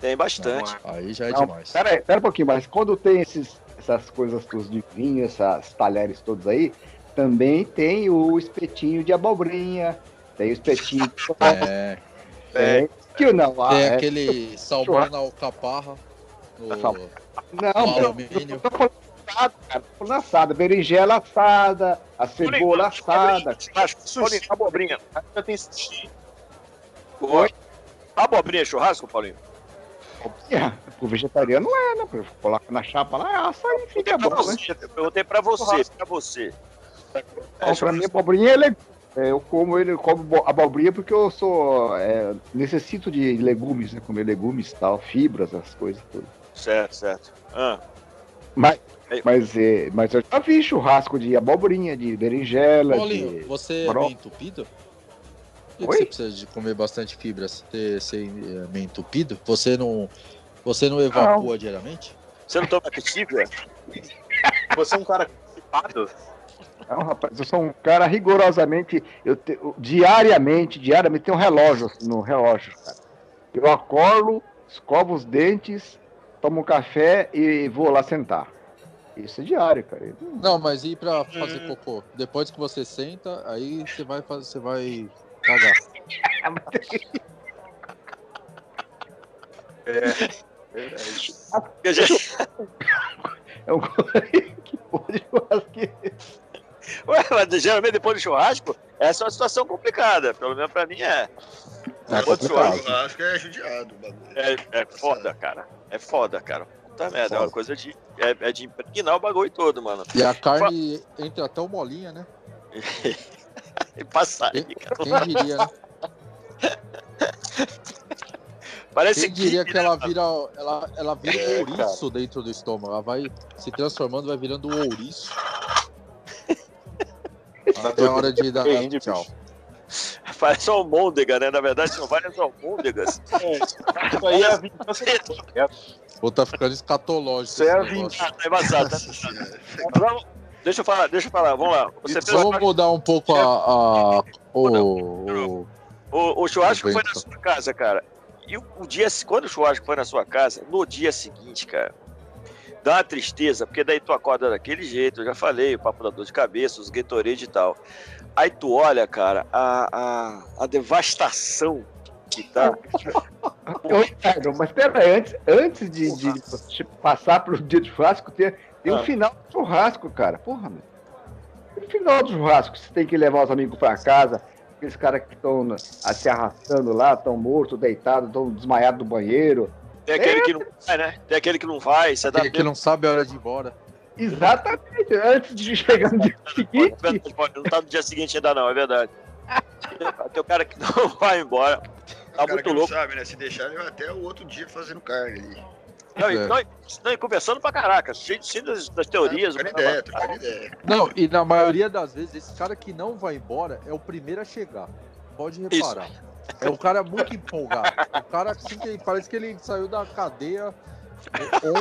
tem Não bastante. é. Aí já é Não, demais. Pera, aí, pera um pouquinho, mas quando tem esses, essas coisas todas de vinho, essas talheres todos aí, também tem o espetinho de abobrinha, tem o espetinho de É, é, que não, ah, tem é- aquele salmão na alcaparra. No... Não, no alumínio. tô falando assado, cara, tô assada, berinjela assada, a cebola assada. Paulinho, abobrinha. Já tem sushi. Oi? Abobrinha é churrasco, Paulinho? É, o vegetariano é, né? Coloca na chapa lá, assa e fica bom, né? você, eu perguntei pra você, pra você. Ó, pra mim, abobrinha é legal. É, eu como ele, eu como bo- abobrinha porque eu sou. é, necessito de legumes, né? Comer legumes e tal, fibras, as coisas todas. Certo, certo. Ah, Mas, mas, é, mas eu já vi churrasco de abobrinha, de berinjela. Paulinho, de... você é bro- meio entupido? Por que Oi? você precisa de comer bastante fibra? Você, você é meio entupido? Você não, você não evacua diariamente? você não toma Activia? [LAUGHS] Você é um cara constipado? Não, rapaz, eu sou um cara rigorosamente. Eu te- eu- diariamente, diariamente tem um relógio no relógio, cara. Eu acordo, escovo os dentes, tomo um café e vou lá sentar. Isso é diário, cara. Não- mas e pra Hum. fazer cocô? Depois que você senta, aí você vai fazer, você vai cagar. [LAUGHS] Verdade. Eu [LAUGHS] já- É um [LAUGHS] que porra de que? [LAUGHS] Ué, mas geralmente depois do churrasco, essa é uma situação complicada. Pelo menos pra mim é. É complicado. churrasco. é judiado o bagulho. É, é foda, cara. É foda, cara. Puta merda, é uma coisa de. É, é de impregnar o bagulho todo, mano. E a carne entra tão molinha, né? [LAUGHS] E passar aí, Quem, cara. quem diria, né? Parece Quem diria que né, ela vira, ela, ela vira É, um ouriço dentro do estômago. Ela vai se transformando, vai virando um ouriço. Até a hora de dar Depende, tchau. [LAUGHS] Parece almôndega, né? Na verdade, são várias almôndegas. [LAUGHS] Isso aí é a vingança do é, Ou tá ficando escatológico. Isso é a negócio. Ah, tá embaçado, tá? Deixa eu falar, deixa eu falar, vamos lá. Você fez Vamos mudar um pouco a, a- o, o- o, churrasco foi na sua casa, cara. E o, o dia, quando o churrasco foi na sua casa, no dia seguinte, cara, dá uma tristeza, porque daí tu acorda daquele jeito, eu já falei, o papo da dor de cabeça, os Gatorade e tal. Aí tu olha, cara, a, a, a devastação que tá. [LAUGHS] Ô, Ricardo, mas peraí, antes, antes de, de passar pro dia de churrasco, tem, tem Ah. um final do churrasco, cara. Porra, meu. No final do churrasco, você tem que levar os amigos pra casa, aqueles caras que estão se arrastando lá, estão mortos, deitados, estão desmaiados no banheiro. Tem aquele que não vai, né? Tem aquele que não vai, você dá aquele que não sabe a hora de ir embora. Exatamente, antes de chegar no dia seguinte. Não tá no dia seguinte ainda não, é verdade. Tem o cara que não [LAUGHS] vai embora. Tá o cara muito que louco. não sabe, né? Se deixar, ele vai até o outro dia fazendo carne ali. Não, e, É. não, e- não, e conversando pra caraca, cheio, cheio das, das teorias. Cara- ideia, ideia. Não, e na maioria das vezes, esse cara que não vai embora é o primeiro a chegar. Pode reparar. É o cara muito empolgado. O cara assim que parece que ele saiu da cadeia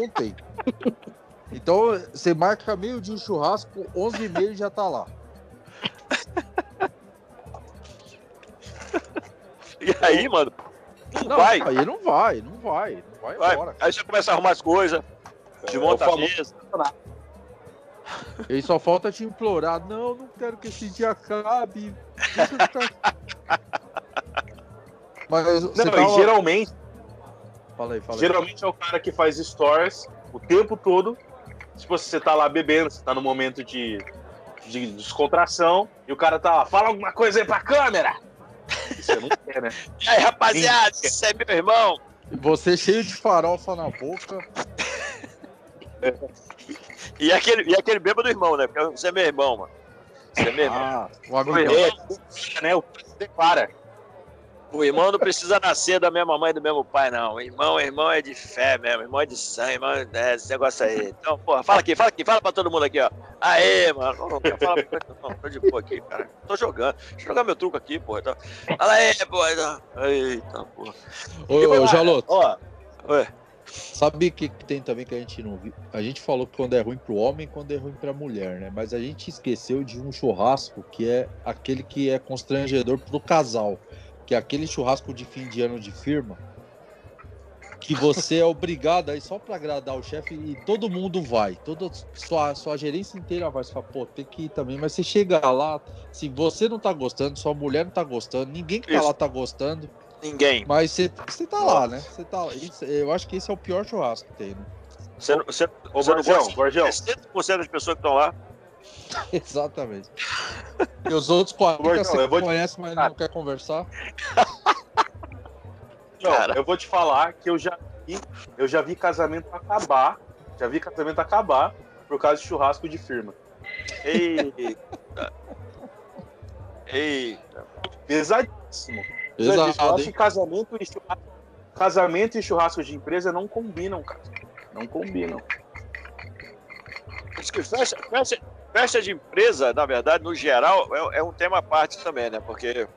ontem. Então, você marca meio de churrasco, 11 e meio já tá lá. E aí, mano, não, Não, vai. aí não vai, não vai, não vai vai. embora. Aí você começa a arrumar as coisas, desmonta É a mesa. Ele só falta te implorar. Não, não quero que esse dia acabe. Deixa eu ficar... Mas você Não, tava... e geralmente, Fala aí, fala aí. geralmente é o cara que faz stories o tempo todo. Tipo, você tá lá bebendo, você tá no momento de, de descontração, e o cara tá lá, fala alguma coisa aí pra câmera! Você não quer, né? E [LAUGHS] aí, rapaziada, você é meu irmão. Você cheio de farofa na boca. E aquele, e aquele bêbado irmão, né? Porque você é meu irmão, mano. Você é meu irmão. Ah, o irmão. É, né? O cara declara. O irmão não precisa nascer da mesma mãe e do mesmo pai, não. O irmão, irmão é de fé mesmo, irmão é de sangue, irmão é esse negócio aí. Então, porra, fala aqui, fala aqui, fala pra todo mundo aqui, ó. Aê, mano. Não, não falar pra não, tô de boa aqui, cara. Tô jogando. Deixa eu jogar meu truco aqui, porra. Então, fala aí, porra. Eita, porra. Ô, ô Jaloto, Ó, ué. sabe o que, que tem também que a gente não viu? A gente falou que quando é ruim pro homem, quando é ruim pra mulher, né? Mas a gente esqueceu de um churrasco que é aquele que é constrangedor pro casal. Que é aquele churrasco de fim de ano de firma. Que você é obrigado aí só pra agradar o chefe e todo mundo vai. Toda sua, sua gerência inteira vai. Você fala, pô, tem que ir também. Mas você chega lá, se você não tá gostando, sua mulher não tá gostando, ninguém que tá Isso. lá tá gostando. Ninguém. Mas você, você tá lá, né? Você tá lá. Eu acho que esse é o pior churrasco que tem, né? Você, você, Ô, você gosta Borgão. de 70% das pessoas que estão lá. [LAUGHS] Exatamente. E os outros 40 Gordão, você eu vou te- conhece, mas não quer conversar. [LAUGHS] Não, Cara. eu vou te falar que eu já vi, eu já vi casamento acabar, já vi casamento acabar por causa de churrasco de firma. Eita. Eita. Pesadíssimo. Pesadíssimo. Eu acho que casamento e churrasco, casamento e churrasco de empresa não combinam, cara. Não combinam. Acho que festa, de empresa, na verdade, no geral, é, é um tema à parte também, né? Porque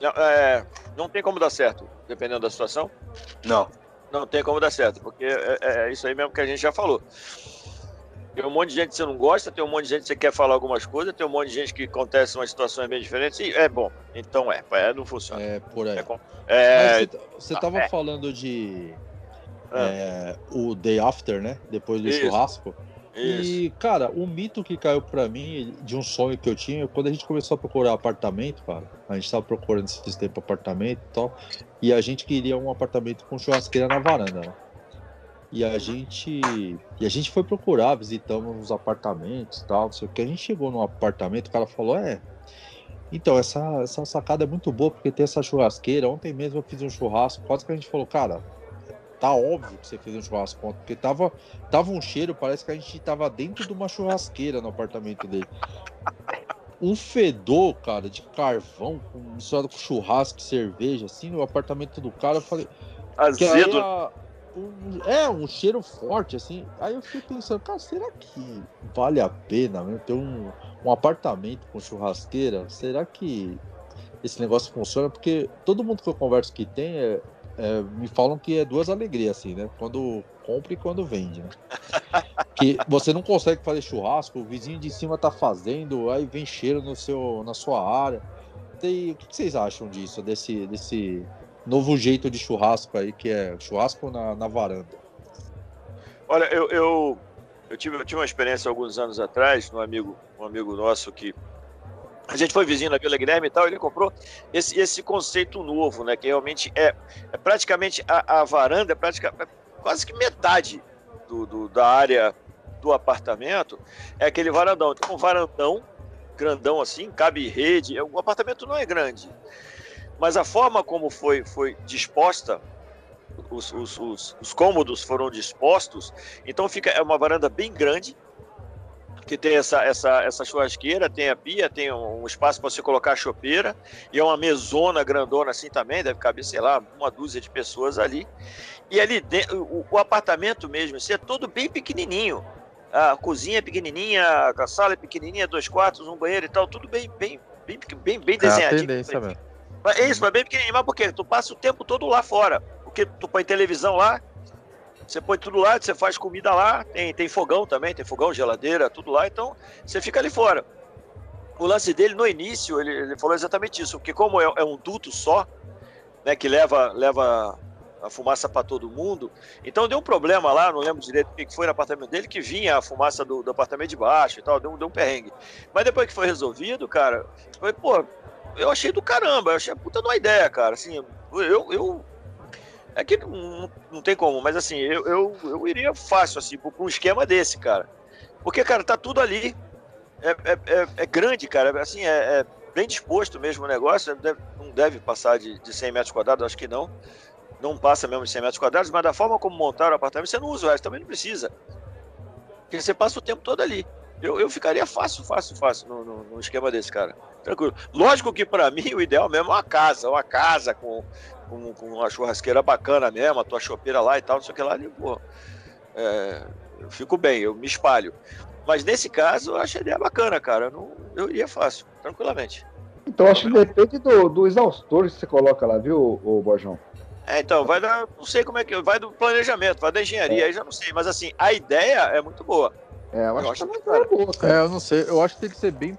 não, é, não tem como dar certo, dependendo da situação. Não. Não tem como dar certo, porque é, é isso aí mesmo que a gente já falou. Tem um monte de gente que você não gosta, tem um monte de gente que você quer falar algumas coisas, tem um monte de gente que acontece umas situações bem diferentes, e é bom. Então é, é não funciona. É, por aí. É é, você, você tava é. falando de Ah. é, o day after, né? Depois do Isso. churrasco. Isso. E, cara, o mito que caiu pra mim de um sonho que eu tinha, quando a gente começou a procurar apartamento, cara, a gente tava procurando esses tempos apartamento e tal, e a gente queria um apartamento com churrasqueira na varanda, né? E a gente, e a gente foi procurar, visitamos uns apartamentos e tal, não sei o que. A gente chegou num apartamento, o cara falou: É, então, essa, essa sacada é muito boa porque tem essa churrasqueira. Ontem mesmo eu fiz um churrasco, quase que a gente falou: Cara, tá óbvio que você fez um churrasco ontem, porque tava, tava um cheiro, parece que a gente tava dentro de uma churrasqueira no apartamento dele. Um fedor, cara, de carvão, misturado com churrasco cerveja, assim, no apartamento do cara. Eu falei. Azedo. a- um- é, um cheiro forte, assim. Aí eu fiquei pensando, cara, será que vale a pena mesmo ter um, um apartamento com churrasqueira? Será que esse negócio funciona? Porque todo mundo que eu converso que tem é, é, me falam que é duas alegrias, assim, né? Quando compra e quando vende, né? Que você não consegue fazer churrasco, o vizinho de cima tá fazendo, aí vem cheiro no seu, na sua área. Tem- o que que vocês acham disso, desse, desse novo jeito de churrasco aí, que é churrasco na, na varanda? Olha, eu, eu, eu, tive, eu tive uma experiência alguns anos atrás, um amigo, um amigo nosso que. A gente foi vizinho na Vila Guilherme e tal, ele comprou esse, esse conceito novo, né? Que realmente é, é praticamente a, a varanda, é, é quase que metade do, do- da área do apartamento é aquele varandão. Então, um varandão grandão assim, cabe rede. O apartamento não é grande, mas a forma como foi, foi disposta os, os, os, os cômodos foram dispostos, então fica é uma varanda bem grande, que tem essa, essa, essa churrasqueira, tem a pia, tem um, um espaço para você colocar a chopeira, e é uma mesona grandona assim também, deve caber, sei lá, uma dúzia de pessoas ali. E ali dentro, o, o apartamento mesmo, assim, é todo bem pequenininho. A cozinha é pequenininha, a sala é pequenininha, dois quartos, um banheiro e tal, tudo bem, bem, bem, bem, bem É desenhadinho. Mas É isso, mas bem pequenininho. Mas por quê? Tu passa o tempo todo lá fora. Porque tu põe televisão lá, você põe tudo lá, você faz comida lá, tem, tem fogão também, tem fogão, geladeira, tudo lá, então você fica ali fora. O lance dele, no início, ele, ele falou exatamente isso, porque como é, é um duto só, né, que leva, leva a fumaça para todo mundo, então deu um problema lá, não lembro direito o que foi no apartamento dele, que vinha a fumaça do, do apartamento de baixo e tal, deu, deu um perrengue. Mas depois que foi resolvido, cara, foi, pô, eu achei do caramba, eu achei a puta de uma ideia, cara. Assim, eu. eu é que não, não tem como, mas assim, eu, eu, eu iria fácil, assim, pra um esquema desse, cara. Porque, cara, tá tudo ali. É, é, é, é grande, cara. Assim, é, é bem disposto mesmo o negócio. deve- não deve passar de, de 100 metros quadrados, acho que não. Não passa mesmo de 100 metros quadrados, mas da forma como montaram o apartamento, você não usa o resto, também não precisa. Porque você passa o tempo todo ali. Eu, eu ficaria fácil, fácil, fácil no, no esquema desse, cara. Tranquilo. Lógico que para [LAUGHS] mim o ideal mesmo é uma casa, uma casa com, com, com uma churrasqueira bacana mesmo, a tua chopeira lá e tal, não sei o que lá. ali, pô, é, eu fico bem, eu me espalho. Mas nesse caso, eu acho a ideia bacana, cara. Eu, não, eu iria fácil, tranquilamente. Então acho que depende do, do exaustor que você coloca lá, viu, o Borjão? É, então, vai dar. Não sei como é que. Vai do planejamento, vai da engenharia, aí já não sei. Mas assim, a ideia é muito boa. É, eu Eu acho, acho que é boa, cara. É, eu não sei. Eu acho que tem que ser bem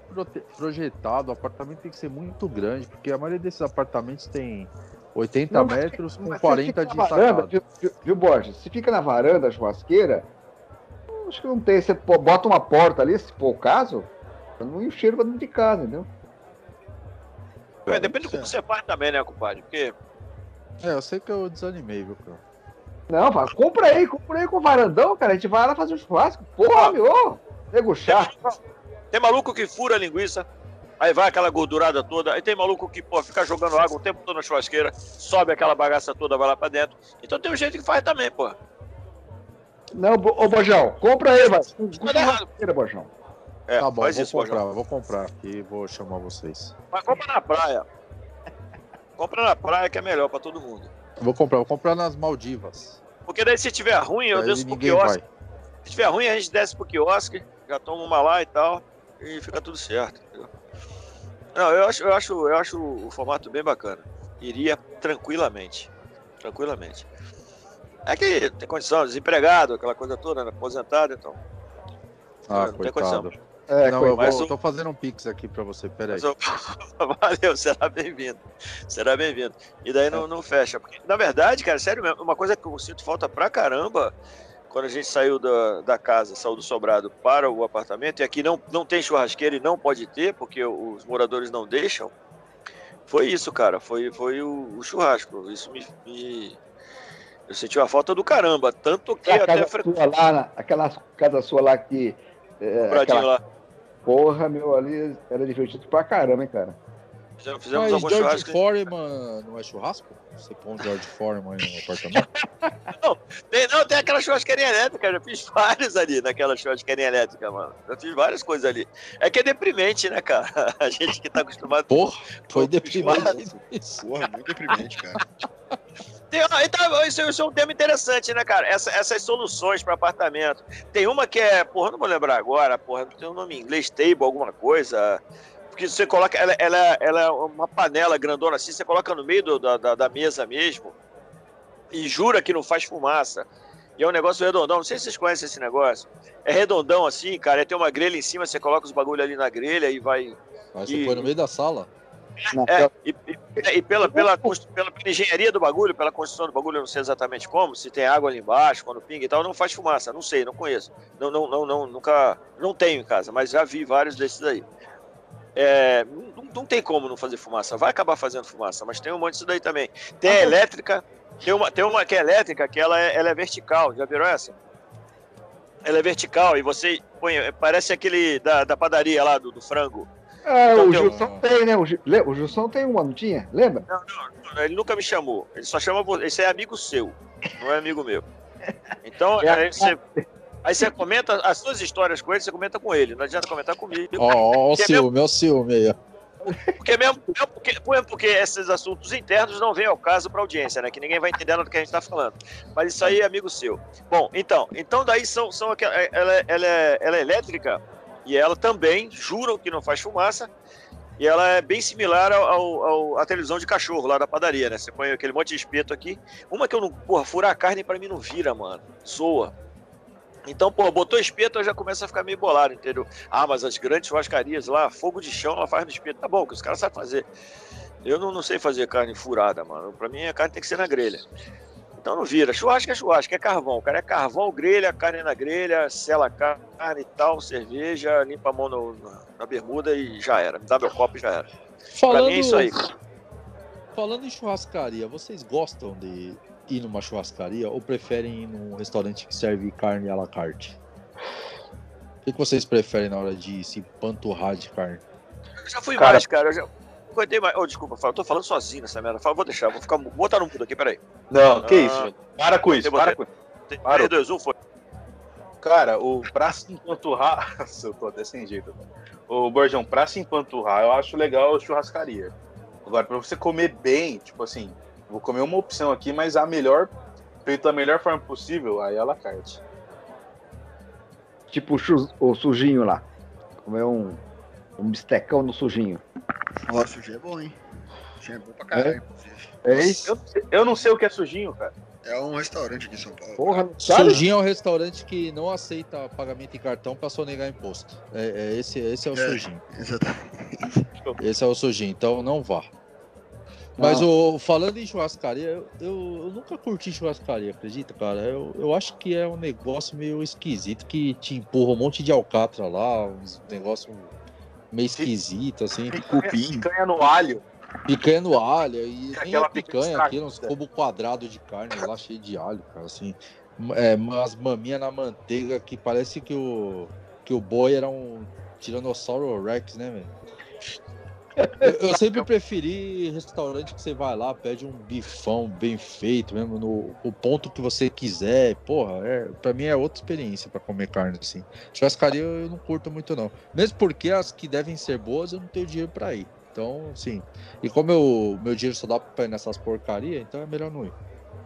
projetado. O apartamento tem que ser muito grande, porque a maioria desses apartamentos tem 80 Não, metros com Mas se 40 fica de varanda, viu, viu, Borges? Se fica na varanda a churrasqueira, acho que não tem. Você bota uma porta ali, se for o caso, pra não ir o cheiro pra dentro de casa, entendeu? É, depende do que você faz também, né, compadre? Porque. É, eu sei que eu desanimei, viu, cara? Não, fala, compra aí, compra aí com varandão, cara. A gente vai lá fazer um churrasco. Porra, meu, nego chato. Tem maluco que fura a linguiça, aí vai aquela gordurada toda. Aí tem maluco que, pô, fica jogando água o tempo todo na churrasqueira, sobe aquela bagaça toda, vai lá pra dentro. Então tem um jeito que faz também, pô. Não, ô Bojão, compra aí, vai. Dá errado. churrasqueira, Bojão. É, Tá bom, faz vou isso, comprar, Bojão. vou comprar e vou chamar vocês. Mas compra na praia. Compra na praia que é melhor pra todo mundo. Vou comprar, vou comprar nas Maldivas. Porque daí se tiver ruim, eu desço pro quiosque. vai. Se tiver ruim, a gente desce pro quiosque, já toma uma lá e tal, e fica tudo certo. entendeu? Não, eu acho, eu acho, eu acho o formato bem bacana. Iria tranquilamente. Tranquilamente. É que tem condição, desempregado, aquela coisa toda, né? aposentado, então. Ah, Não tem coitado. É, Não, eu vou, o- tô fazendo um pix aqui pra você, peraí. Eu- [LAUGHS] Valeu, será bem-vindo. Será bem-vindo. E daí não, não fecha. Porque, na verdade, cara, sério mesmo, uma coisa que eu sinto falta pra caramba quando a gente saiu da, da casa, saiu do sobrado para o apartamento, e aqui não, não tem churrasqueira e não pode ter, porque os moradores não deixam. Foi isso, cara. Foi, foi o, o churrasco. Isso me, me- Eu senti uma falta do caramba. Tanto que a até fre... lá, aquela casa sua lá que. É, aquela lá. porra, meu, ali era divertido pra caramba, hein, cara. Fizemos, fizemos Mas George. Foreman não é churrasco? Você põe o George Foreman no apartamento? [LAUGHS] Tem, não, tem aquela churrasqueirinha elétrica, eu já fiz vários ali naquela churrasqueirinha elétrica, mano. Já fiz várias coisas ali. É que é deprimente, né, cara? [LAUGHS] A gente que tá acostumado. Porra, foi deprimente. Porra, muito deprimente, cara. Tem, então, isso, isso é um tema interessante, né, cara? Essa- essas soluções para apartamento. Tem uma que é, porra, não vou lembrar agora, porra, tem um nome em inglês, table, alguma coisa. Porque você coloca, ela, ela, ela é uma panela grandona assim, você coloca no meio do- da, da, da mesa mesmo e jura que não faz fumaça. E é um negócio redondão, não sei se vocês conhecem esse negócio. É redondão assim, cara, e tem uma grelha em cima, você coloca os bagulho ali na grelha e vai você E- põe no meio da sala. Não, é, e, e- e pela, pela, pela, pela engenharia do bagulho, pela construção do bagulho, eu não sei exatamente como, se tem água ali embaixo, quando pinga e tal, não faz fumaça, não sei, não conheço. Não, não, não, não nunca, não tenho em casa, mas já vi vários desses aí. É, não, não tem como não fazer fumaça, vai acabar fazendo fumaça, mas tem um monte disso daí também. Tem a elétrica, tem uma, tem uma que é elétrica, que ela é, ela é vertical, já viram essa? Ela é vertical e você põe, parece aquele da, da padaria lá do, do frango. Ah, Então o tem um- Gilson tem, né? O, Gil- o Gilson tem uma, não tinha? Lembra? Ele nunca me chamou. Ele só chama você. Esse é amigo seu, não é amigo meu. [LAUGHS] Então, É. você, aí você comenta as suas histórias com ele, você comenta com ele. Não adianta comentar comigo. Ó, ó o é ciúme, ó o ciúme aí, ó. Porque mesmo, mesmo porque, mesmo porque esses assuntos internos não vêm ao caso para audiência, né? Que ninguém vai entender nada do que a gente está falando. Mas isso aí é amigo seu. Bom, então, então daí são, são aquela, ela, ela, é, ela é elétrica e ela também juram que não faz fumaça. E ela é bem similar ao, ao- ao- à televisão de cachorro lá da padaria, né? Você põe aquele monte de espeto aqui. Uma que eu não. Porra, furar a carne pra mim não vira, mano. Soa. Então, pô, botou espeto, eu já começa a ficar meio bolado, entendeu? Ah, mas as grandes churrascarias lá, fogo de chão, ela faz no espeto. Tá bom, que os caras sabem fazer. Eu não, não sei fazer carne furada, mano. Pra mim, a carne tem que ser na grelha. Então não vira. Churrasco é churrasco, é carvão. Cara, é carvão, grelha, carne na grelha, sela a carne e tal, cerveja, limpa a mão no- na, na bermuda e já era. Me dá meu copo e já era. Pra Falando, mim é isso aí. falando em churrascaria, vocês gostam de ir numa churrascaria ou preferem ir num restaurante que serve carne à la carte? O que, que vocês preferem na hora de se panturrar de carne? Eu já fui Cara- mais, cara. Eu já aguentei mais. Oh, desculpa, eu tô falando sozinho nessa merda. Fala, Vou deixar, vou ficar. Vou botar no mudo aqui, peraí. Não, que Ah. isso, gente. Para com isso, para com isso. Tem Parou. 3, 2, 1, foi. Cara, o pra se empanturrar. [LAUGHS] Nossa, eu tô até sem jeito. Ô, Borjão, pra se empanturrar, eu acho legal a churrascaria. Agora, pra você comer bem, tipo assim, vou comer uma opção aqui, mas a melhor, feito da melhor forma possível, aí é a la carte. Tipo o, sujinho lá. Comer um, um bistecão no sujinho. Ó, sujinho é bom, hein? Sujinho é bom pra caralho, inclusive. É isso? Eu, não sei- eu não sei o que é sujinho, cara. É um restaurante aqui em São Paulo. Porra, não sabe? Sujinho é um restaurante que não aceita pagamento em cartão para sonegar imposto. É, é esse, esse é o É. sujinho. Exatamente. Esse é o sujinho, então não vá. Mas o, falando em churrascaria, eu, eu, eu nunca curti churrascaria, acredita, cara? Eu, eu acho que é um negócio meio esquisito que te empurra um monte de alcatra lá, uns negócio meio esquisito, assim. Cupim. Picanha no alho. Picanha no alho, e nem Aquela é picanha picanha aqui, uns como quadrado de carne lá cheio de alho, cara, assim. É, umas maminhas na manteiga que parece que o, que o boi era um Tiranossauro Rex, né, velho? Eu, sempre preferi restaurante que você vai lá, pede um bifão bem feito, mesmo no o ponto que você quiser. Porra, é, pra mim é outra experiência pra comer carne assim. Churrascaria eu não curto muito, não. Mesmo porque as que devem ser boas eu não tenho dinheiro pra ir. Então, sim. E como eu, meu dinheiro só dá pra ir nessas porcarias, então é melhor não ir.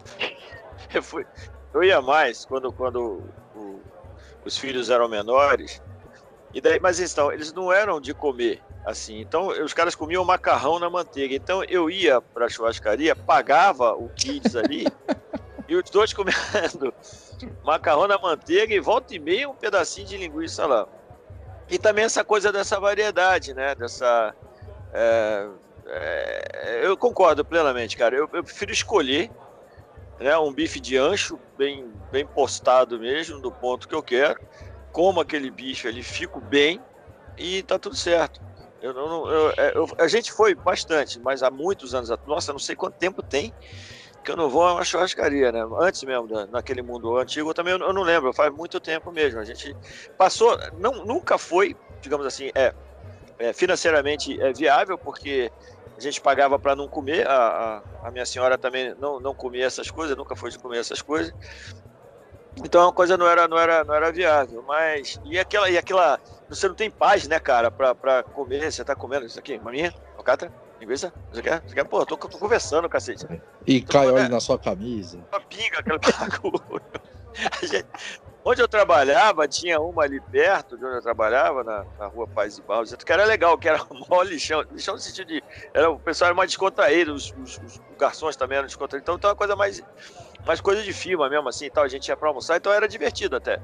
[LAUGHS] Eu, fui, eu ia mais quando, quando o- os filhos eram menores. E daí, mas então, eles não eram de comer assim. Então, os caras comiam macarrão na manteiga. Então, eu ia pra churrascaria, pagava o kids ali, [LAUGHS] e os dois comendo [LAUGHS] macarrão na manteiga e volta e meia um pedacinho de linguiça lá. E também essa coisa dessa variedade, né? Dessa. é, é, eu concordo plenamente, cara. Eu, eu prefiro escolher né, um bife de ancho, bem, bem postado mesmo, do ponto que eu quero. Como aquele bife ali, fico bem e tá tudo certo. Eu, eu- é, eu- a gente foi bastante, mas há muitos anos atrás, nossa, não sei quanto tempo tem que eu não vou a uma churrascaria, né? Antes mesmo, naquele mundo antigo, eu também eu não lembro, faz muito tempo mesmo. A gente passou, não, nunca foi, digamos assim, é, é, financeiramente é viável, porque a gente pagava para não comer, a, a, a minha senhora também não, não comia essas coisas, nunca foi de comer essas coisas. Então a coisa não era, não era, não era viável, mas e aquela e aquela, você não tem paz, né, cara, pra, pra comer, você tá comendo isso aqui, maminha, alcatra, linguiça, você quer? Você quer? Pô, tô, tô conversando, cacete. E Então, cai óleo na sua camisa. Uma pinga, aquele [LAUGHS] bagulho. Gente- Onde eu trabalhava, tinha uma ali perto de onde eu trabalhava, na, na rua Paz e Barros, que era legal, que era [LAUGHS] o maior lixão. Lixão no sentido de. Era, o pessoal era mais descontraído, os, os- os garçons também eram descontraídos. Então, então é uma coisa mais, mais coisa de firma mesmo, assim, e tal. A gente ia pra almoçar, então era divertido até.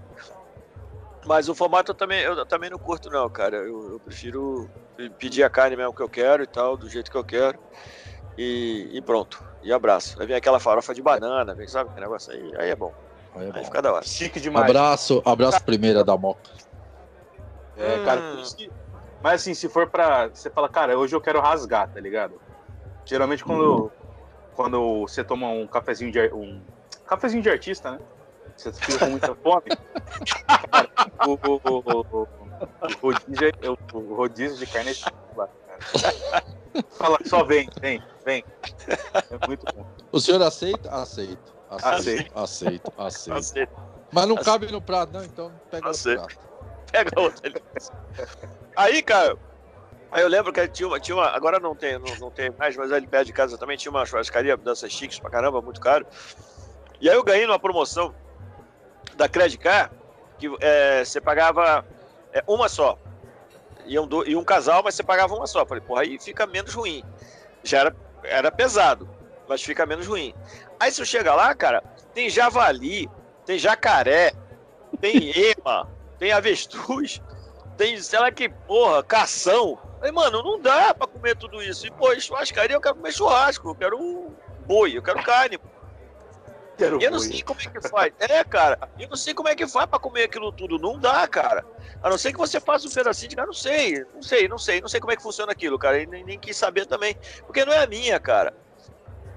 Mas o formato eu também, eu também não curto, não, cara. Eu, eu prefiro pedir a carne mesmo que eu quero e tal, do jeito que eu quero. E, e pronto. E abraço. Aí vem aquela farofa de banana, vem, sabe? Que negócio aí. Aí é bom. Aí é Aí bom. fica da hora. Chique demais. Abraço, abraço primeira da Moca. É, cara, Hum. por isso que- Mas assim, se for pra. Você fala, cara, hoje eu quero rasgar, tá ligado? Geralmente quando, quando você toma um cafezinho de um cafezinho de artista, né? Você fica com muita fome. cara, [LAUGHS] o, o, o, o, o rodízio, é- o rodízio de carne é espetacular, cara. Fala, só vem, vem, vem. É muito bom. O senhor aceita? Aceito. Aceito, Aceito. aceito, aceito. Mas não Aceito. cabe no prato, não, então pega outro Aceito. prato. Pega outra. ali. Aí, cara, aí eu lembro que tinha uma, tinha uma agora não tem, não, não tem mais, mas ali perto de casa também tinha uma churrascaria, danças chiques pra caramba, muito caro. E aí eu ganhei numa promoção da Credit que é, você pagava é, uma só. Iam do, e um casal, mas você pagava uma só. Falei, porra, aí fica menos ruim. Já era, era pesado, mas fica menos ruim. Aí se eu chega lá, cara, tem javali, tem jacaré, tem [LAUGHS] ema, tem avestruz, tem, sei lá que porra, cação. Aí, mano, não dá pra comer tudo isso. E, pô, churrascaria eu quero comer churrasco, eu quero boi, eu quero carne. Quero E eu não boi. sei como é que faz. É, cara, eu não sei como é que faz pra comer aquilo tudo. Não dá, cara. A não ser que você faça um pedacinho de cara, não sei, não sei, não sei, não sei como é que funciona aquilo, cara. E nem, nem quis saber também. Porque não é a minha, cara.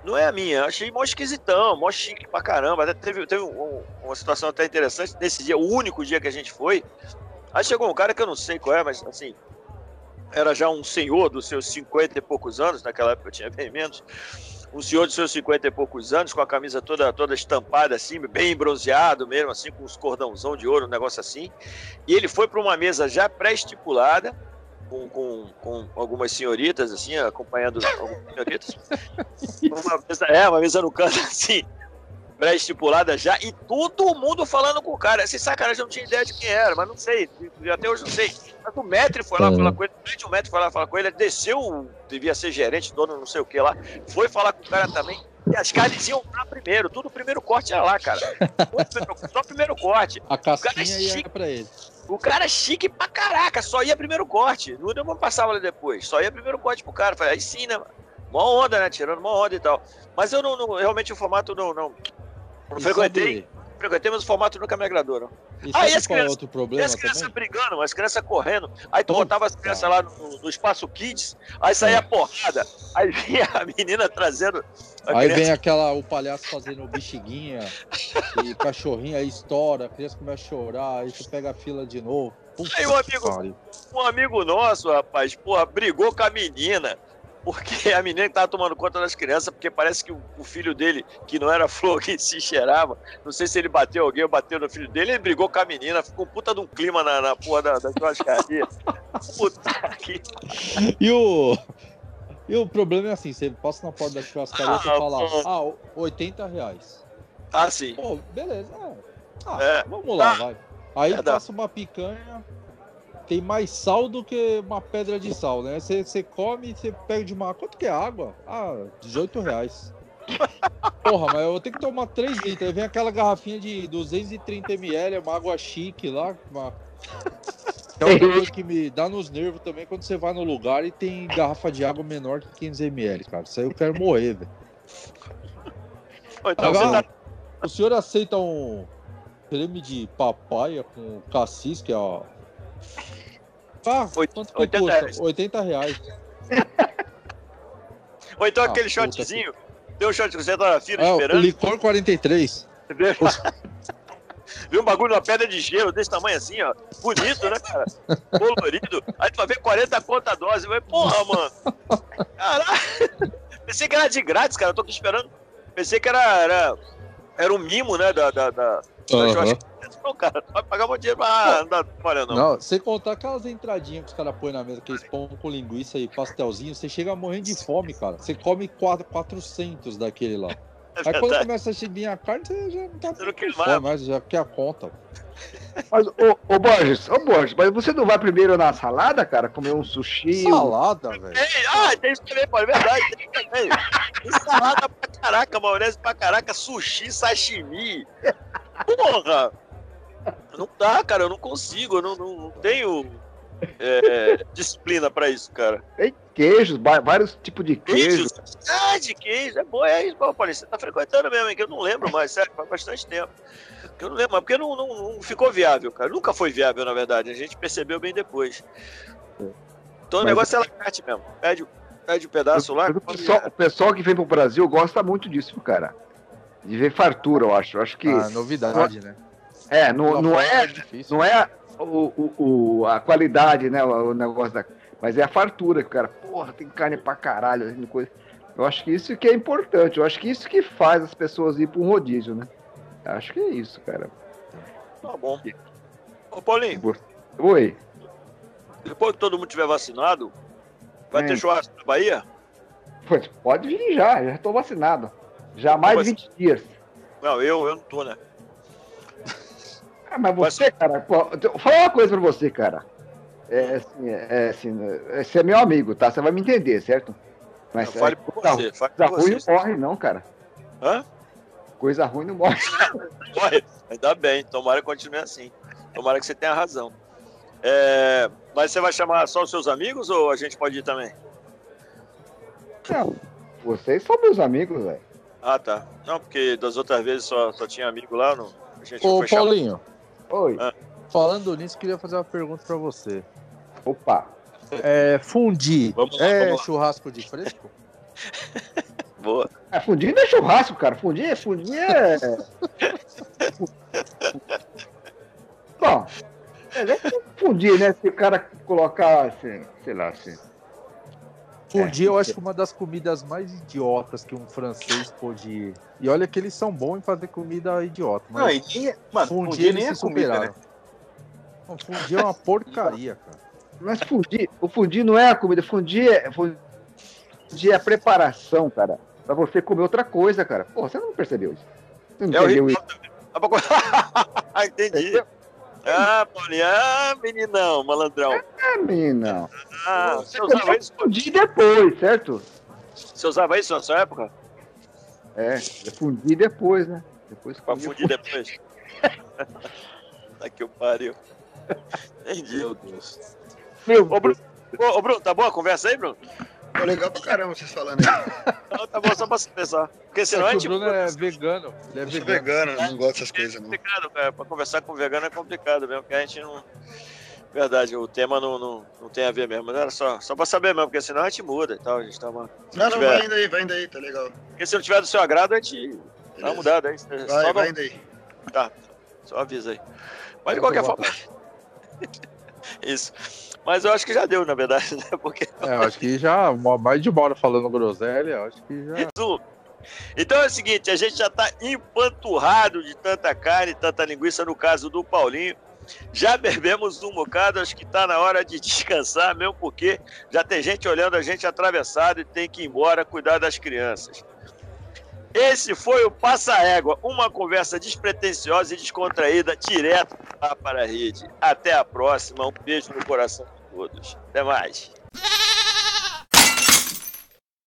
Não é a minha. Achei mó esquisitão, mó chique pra caramba. Até teve, teve um- uma situação até interessante nesse dia, o único dia que a gente foi. Aí chegou um cara que eu não sei qual é, mas assim. Era já um senhor dos seus 50 e poucos anos, naquela época eu tinha bem menos um senhor de seus 50 e poucos anos, com a camisa toda, toda estampada assim, bem bronzeado mesmo, assim, com os cordãozão de ouro, um negócio assim. E ele foi para uma mesa já pré-estipulada, com, com, com algumas senhoritas, assim, acompanhando algumas senhoritas. [LAUGHS] Uma mesa, é, uma mesa no canto, assim, pré-estipulada já, e todo mundo falando com o cara. Esse sacanagem eu não tinha ideia de quem era, mas não sei, até hoje não sei. Mas o Metri foi lá Uhum. falar com ele, o Metri foi lá falar com ele, ele desceu, devia ser gerente, dono não sei o que lá, foi falar com o cara também. E as carnes iam lá primeiro, tudo o primeiro corte era lá, cara. Só o primeiro corte. A casquinha Cara, ia chique. pra ele. O cara é chique pra caraca, só ia primeiro corte. Não não passava lá depois, só ia primeiro corte pro cara. Falei, aí sim, né? mano? Mó onda, né? Tirando mó onda e tal. Mas eu não, não- realmente o formato não. Não, frequentei, sabe- frequentei, mas o formato nunca me agradou, não. E Ah, e as é crianças- outro E problema as crianças também? brigando, as crianças correndo. Aí tu botava as crianças lá no, no espaço kids, aí saía É. a porrada. Aí vinha a menina trazendo. A Aí criança. vem aquela, o palhaço fazendo bexiguinha [LAUGHS] e cachorrinho, aí estoura, a criança começa a chorar, aí você pega a fila de novo. Aí, um amigo-. Um amigo nosso, rapaz, porra, brigou com a menina. Porque a menina que tava tomando conta das crianças, porque parece que o, o filho dele, que não era [LAUGHS] flor, que se cheirava, não sei se ele bateu alguém ou bateu no filho dele, ele brigou com a menina, ficou um puta de um clima na, na porra da, da churrascaria. [LAUGHS] Puta que. E o. E o problema é assim, você passa na porta da churrascaria e Ah, fala, pô. ah, 80 reais. Ah, sim. Pô, beleza. é. Ah, É. vamos lá, Ah. vai. Aí É, dá. passa uma picanha, tem mais sal do que uma pedra de sal, né? Você, você come, você pega de uma. Quanto que é água? Ah, 18 reais. Porra, mas eu vou ter que tomar 3 litros. Aí vem aquela garrafinha de 230ml, uma água chique lá. Uma... É uma coisa que me dá nos nervos também quando você vai no lugar e tem garrafa de água menor que 15ml, cara. Isso aí eu quero morrer, velho. Então Agora, tá. o senhor aceita um creme de papaya com cassis, que é ó. Ah, Oit- quanto que 80 custa? reais. 80 reais. [LAUGHS] Ou então Ah, aquele shotzinho. Deu um shot que você tá na fila É, esperando. licor 43. [LAUGHS] Viu um bagulho numa pedra de gelo desse tamanho assim, ó. Bonito, né, cara? Colorido. Aí tu vai ver 40 conta a dose. Vai, porra, mano. Caralho. Pensei que era de grátis, cara. Eu tô aqui esperando. Pensei que era, era, era um mimo, né? Da, da, da, da Aham. churrascaria. Não, cara. Vai pagar muito dinheiro pra não dar trabalho, não. Não, sem contar aquelas entradinhas que os caras põem na mesa, aqueles pão com linguiça e pastelzinho, você chega morrendo de fome, cara. Você come quatro- 400 daquele lá. [LAUGHS] É Aí quando começa a subir a carne, você já não tá Você não com quer fome, mas já quer a conta. Mas, ô, ô Borges, ô Borges, mas você não vai primeiro na salada, cara? Comer um sushi? um- Salada, velho. Ah, tem isso também, pô, é verdade, tem isso [LAUGHS] também. Tem salada pra caraca, maionese pra caraca, sushi, sashimi. Porra! Não dá, cara, eu não consigo, eu não, não, não tenho é, disciplina pra isso, cara. Tem queijos, vários tipos de queijo. Queijo, ah, de queijo, é bom, é isso, pô, Paulinho, você tá frequentando mesmo, hein, que eu não lembro mais, sério, faz bastante tempo. Que eu não lembro mais, porque não, não, não ficou viável, cara, nunca foi viável, na verdade, a gente percebeu bem depois. Então o Mas- negócio é lacarte mesmo, pede, pede um pedaço lá, Mas o, pessoal, o pessoal que vem pro Brasil gosta muito disso, cara. De ver fartura, eu acho. Eu acho que. Ah, novidade, né? É, não, Lá não é, difícil. não é o, o, o- a qualidade, né? O, o negócio da. Mas é a fartura, que o cara, porra, tem carne pra caralho, assim, coisa. Eu acho que isso que é importante. Eu acho que isso que faz as pessoas ir pra um rodízio, né? Eu acho que é isso, cara. Tá bom. Ô, Paulinho, Oi. depois que todo mundo tiver vacinado, vai ter churrasco na Bahia? Pois, pode vir já, já tô vacinado. Já há mais de Como 20 dias. Não, eu, eu não tô, né? Ah, mas você, cara, pô, eu vou falar uma coisa pra você, cara. É assim, é, assim, é, você é meu amigo, tá? Você vai me entender, certo? Mas Não, fale é, por coisa, você, fale coisa por ruim você. não morre, não, cara. Hã? Coisa ruim não morre. [LAUGHS] Morre. Ainda bem, tomara que continue assim. Tomara que você tenha razão. É, mas você vai chamar só os seus amigos ou a gente pode ir também? Não, vocês são meus amigos, velho. Ah, tá. Não, porque das outras vezes só, só tinha amigo lá, não, a gente Ô, foi chamar. Oi. Ah. falando nisso, queria fazer uma pergunta pra você. Opa. É, fundir Vamos lá, é vamos lá. churrasco de fresco? [LAUGHS] Boa. É, fundir não é churrasco, cara. Fundir, é- fundir é. [LAUGHS] Bom, é, deve fundir, né? Se o cara colocar, assim, sei lá, assim. Fundir eu acho que uma das comidas mais idiotas que um francês pode. E olha que eles são bons em fazer comida idiota. Não, Mas e nem, é- mano, fundir fundir nem se é comida, né? Não, fundir é uma porcaria, cara. Mas fundir, o fundir não é a comida, fundir é, fundir é a preparação, cara. Pra você comer outra coisa, cara. Pô, você não percebeu isso. Você não É o entendeu isso. [LAUGHS] Ah, Entendi. Ah, Paulinho, ah, meninão, malandrão. É, menino. Ah, Você usava isso, fundir depois, certo? você usava isso na sua época? É, é fundir depois, né? Depois Pra fundir. fundir depois? [LAUGHS] Tá que o pariu. Entendi. Meu Deus. Meu, Ô, Bruno, ô, ô, Bruno, tá boa a conversa aí, Bruno? Pô, legal pra caramba vocês falando aí. Não, tá bom, só pra pensar. Porque senão É a que o gente. Bruno é vegano. Ele é Eu sou vegano. vegano, não gosto dessas É coisas, não. complicado, cara. Pra conversar com vegano é complicado mesmo, porque a gente não. Verdade, o tema não, não, não tem a ver mesmo. Mas era só, só pra saber mesmo, porque senão a gente muda e tal. A gente tá uma... Não, não, tiver- vai indo aí, vai indo aí, tá legal. Porque se não tiver do seu agrado, a gente dá uma Beleza. mudada aí. Vai, só, vai indo aí. Tá, só avisa aí. Mas de qualquer forma. [LAUGHS] Isso. Mas eu acho que já deu, na verdade, [LAUGHS] né? Porque. É, eu acho que já, mais de bora falando groselha, eu acho que já. Então é o seguinte, a gente já está empanturrado de tanta carne, tanta linguiça, no caso do Paulinho. Já [LAUGHS] bebemos um bocado, acho que está na hora de descansar, mesmo porque já tem gente olhando a gente atravessado e tem que ir embora cuidar das crianças. Esse foi o Passa Égua, uma conversa despretensiosa e descontraída, direto para a rede. Até a próxima, um beijo no coração de todos. Até mais.